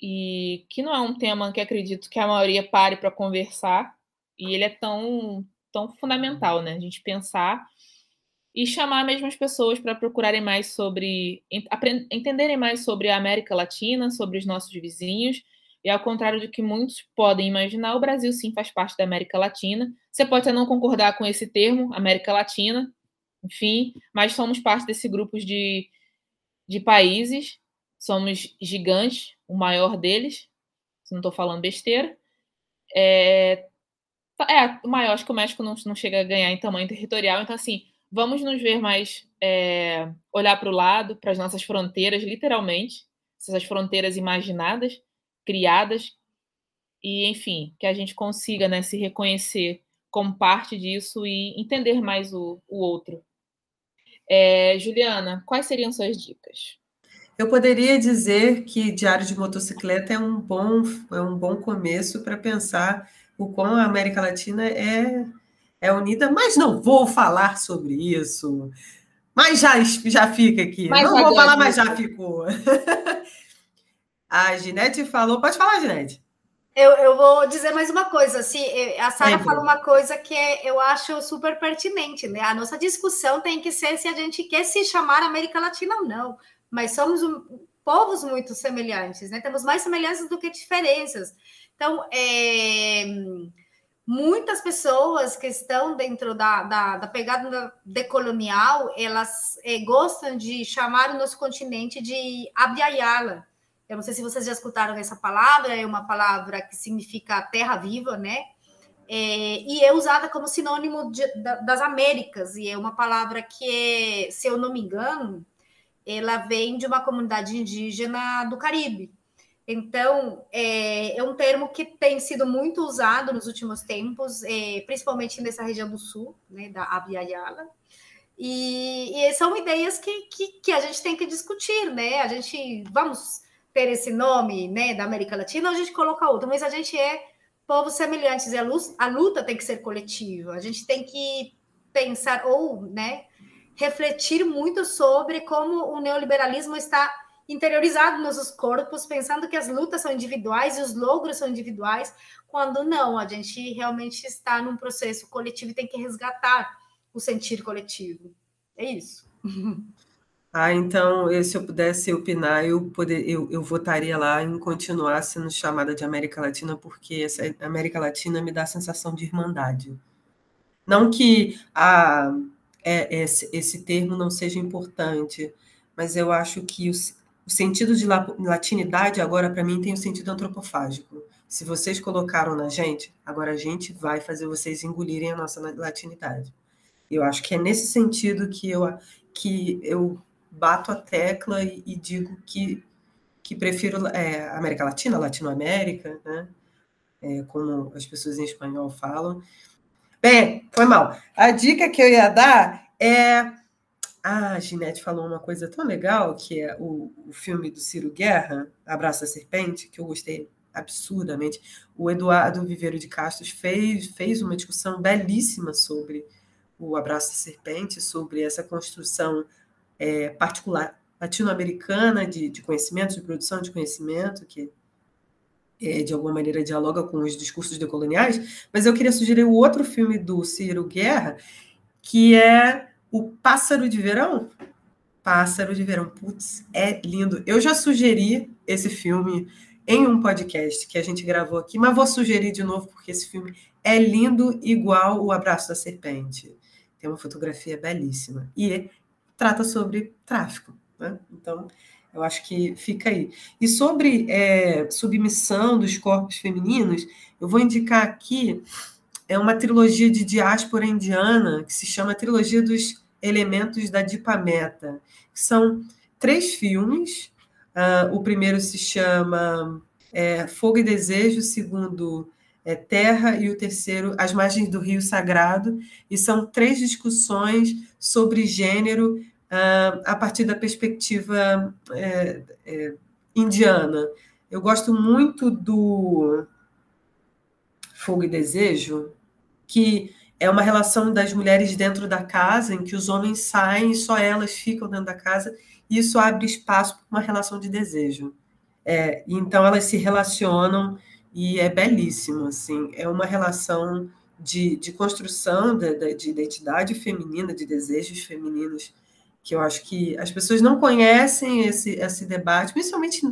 e que não é um tema que acredito que a maioria pare para conversar, e ele é tão, tão fundamental, né? A gente pensar e chamar mesmo as pessoas para procurarem mais sobre, entenderem mais sobre a América Latina, sobre os nossos vizinhos, e ao contrário do que muitos podem imaginar, o Brasil sim faz parte da América Latina. Você pode até não concordar com esse termo, América Latina, enfim, mas somos parte desse grupo de, de países, somos gigantes, o maior deles, se não estou falando besteira. É, é, o maior, acho que o México não, não chega a ganhar em tamanho territorial, então, assim, vamos nos ver mais, é, olhar para o lado, para as nossas fronteiras, literalmente, essas fronteiras imaginadas, criadas, e, enfim, que a gente consiga né, se reconhecer como parte disso e entender mais o, o outro. É, Juliana, quais seriam suas dicas? Eu poderia dizer que Diário de Motocicleta é um bom, é um bom começo para pensar o quão a América Latina é, é unida, mas não vou falar sobre isso. Mas já, já fica aqui. Mas não vou falar, mas já ficou. [laughs] a Ginete falou. Pode falar, Ginete. Eu, eu vou dizer mais uma coisa. Se, a Sara falou uma coisa que é, eu acho super pertinente, né? A nossa discussão tem que ser se a gente quer se chamar América Latina ou não mas somos um, povos muito semelhantes, né? Temos mais semelhanças do que diferenças. Então, é, muitas pessoas que estão dentro da, da, da pegada decolonial, elas é, gostam de chamar o nosso continente de Abiyala. Eu não sei se vocês já escutaram essa palavra, é uma palavra que significa terra viva, né? É, e é usada como sinônimo de, das Américas, e é uma palavra que, é, se eu não me engano, ela vem de uma comunidade indígena do Caribe. Então, é, é, um termo que tem sido muito usado nos últimos tempos, é, principalmente nessa região do sul, né, da Abiyala. E, e são ideias que, que, que, a gente tem que discutir, né? A gente, vamos ter esse nome, né, da América Latina, ou a gente coloca outro, mas a gente é povos semelhantes e a luta, a luta tem que ser coletiva. A gente tem que pensar, ou, né, refletir muito sobre como o neoliberalismo está interiorizado nos nossos corpos, pensando que as lutas são individuais e os logros são individuais, quando não, a gente realmente está num processo coletivo e tem que resgatar o sentir coletivo. É isso. [laughs] Ah, então, se eu pudesse opinar, eu, poder, eu, eu votaria lá em continuar sendo chamada de América Latina, porque essa América Latina me dá a sensação de irmandade. Não que a, é, esse, esse termo não seja importante, mas eu acho que o, o sentido de latinidade agora, para mim, tem o um sentido antropofágico. Se vocês colocaram na gente, agora a gente vai fazer vocês engolirem a nossa latinidade. Eu acho que é nesse sentido que eu, que eu bato a tecla e, e digo que, que prefiro é, América Latina, Latinoamérica, né? É, como as pessoas em espanhol falam. Bem, foi mal. A dica que eu ia dar é ah, a Ginete falou uma coisa tão legal, que é o, o filme do Ciro Guerra, Abraço da Serpente, que eu gostei absurdamente. O Eduardo Viveiro de Castro fez, fez uma discussão belíssima sobre o Abraço da Serpente, sobre essa construção é, particular latino-americana de, de conhecimento, de produção de conhecimento, que é, de alguma maneira dialoga com os discursos decoloniais, mas eu queria sugerir o outro filme do Ciro Guerra, que é o Pássaro de Verão. Pássaro de Verão. Putz, é lindo. Eu já sugeri esse filme em um podcast que a gente gravou aqui, mas vou sugerir de novo porque esse filme é lindo igual O Abraço da Serpente. Tem uma fotografia belíssima. E trata sobre tráfico. Né? Então, eu acho que fica aí. E sobre é, submissão dos corpos femininos, eu vou indicar aqui é uma trilogia de diáspora indiana que se chama Trilogia dos Elementos da Dipameta. São três filmes. Uh, o primeiro se chama é, Fogo e Desejo, o segundo é Terra e o terceiro As Margens do Rio Sagrado. E são três discussões sobre gênero a partir da perspectiva é, é, indiana. Eu gosto muito do Fogo e Desejo, que é uma relação das mulheres dentro da casa, em que os homens saem e só elas ficam dentro da casa, e isso abre espaço para uma relação de desejo. É, então elas se relacionam e é belíssimo, assim, é uma relação de, de construção de, de identidade feminina, de desejos femininos, que eu acho que as pessoas não conhecem esse, esse debate, principalmente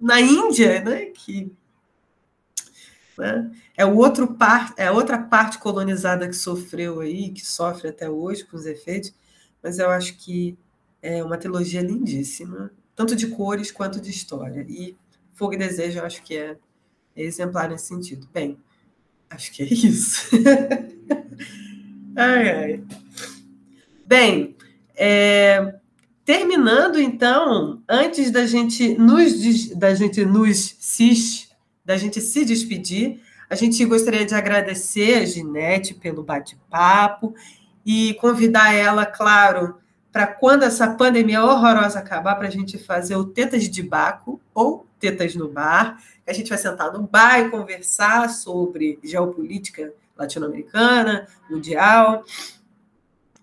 na Índia, né, que né? É outro par, é outra parte colonizada que sofreu aí, que sofre até hoje com os efeitos, mas eu acho que é uma trilogia lindíssima, tanto de cores quanto de história. E Fogo e Desejo eu acho que é, é exemplar nesse sentido. Bem, acho que é isso. [laughs] ai, ai. Bem, é, terminando então, antes da gente nos da gente nos se da gente se despedir. A gente gostaria de agradecer a Ginete pelo bate-papo e convidar ela, claro, para quando essa pandemia horrorosa acabar, para a gente fazer o Tetas de Baco ou Tetas no Bar. A gente vai sentar no bar e conversar sobre geopolítica latino-americana, mundial.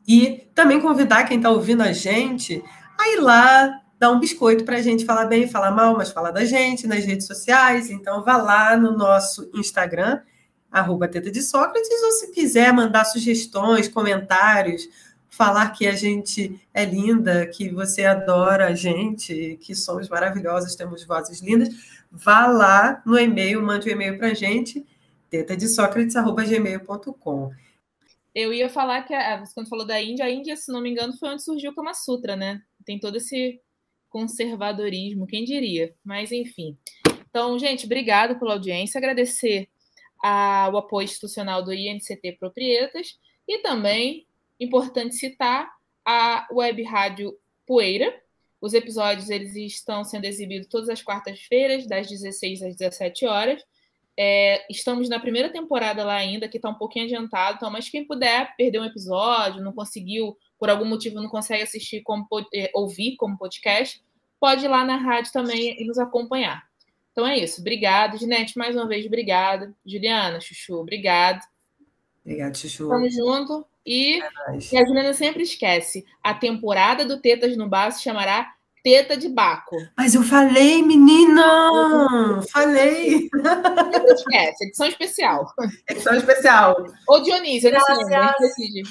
E também convidar quem está ouvindo a gente a ir lá dá um biscoito para a gente falar bem, falar mal, mas falar da gente nas redes sociais. Então, vá lá no nosso Instagram, arroba Teta de Sócrates, ou se quiser mandar sugestões, comentários, falar que a gente é linda, que você adora a gente, que somos maravilhosas, temos vozes lindas, vá lá no e-mail, mande um e-mail para a gente, tetadesocrates.gmail.com. Eu ia falar que, quando falou da Índia, a Índia, se não me engano, foi onde surgiu o Kama Sutra, né? Tem todo esse conservadorismo, quem diria? Mas enfim. Então, gente, obrigado pela audiência, agradecer ao apoio institucional do INCT Proprietas e também, importante citar, a Web Rádio Poeira. Os episódios eles estão sendo exibidos todas as quartas-feiras, das 16 às 17 horas. É, estamos na primeira temporada lá ainda, que está um pouquinho adiantado, então, mas quem puder perder um episódio, não conseguiu, por algum motivo não consegue assistir como é, ouvir como podcast, pode ir lá na rádio também e nos acompanhar. Então é isso. Obrigado, Ginete, mais uma vez, obrigada. Juliana, Chuchu, obrigado. Obrigado, Chuchu. Tamo junto. E, é e a Juliana sempre esquece: a temporada do Tetas no Bar se chamará Teta de Baco. Mas eu falei, menina! Falei! Não esquece, edição especial. Edição especial. Ô, Dionísio, não sei,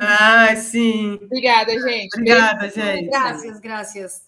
Ah, sim. Obrigada, gente. Obrigada, gente. Graças, graças.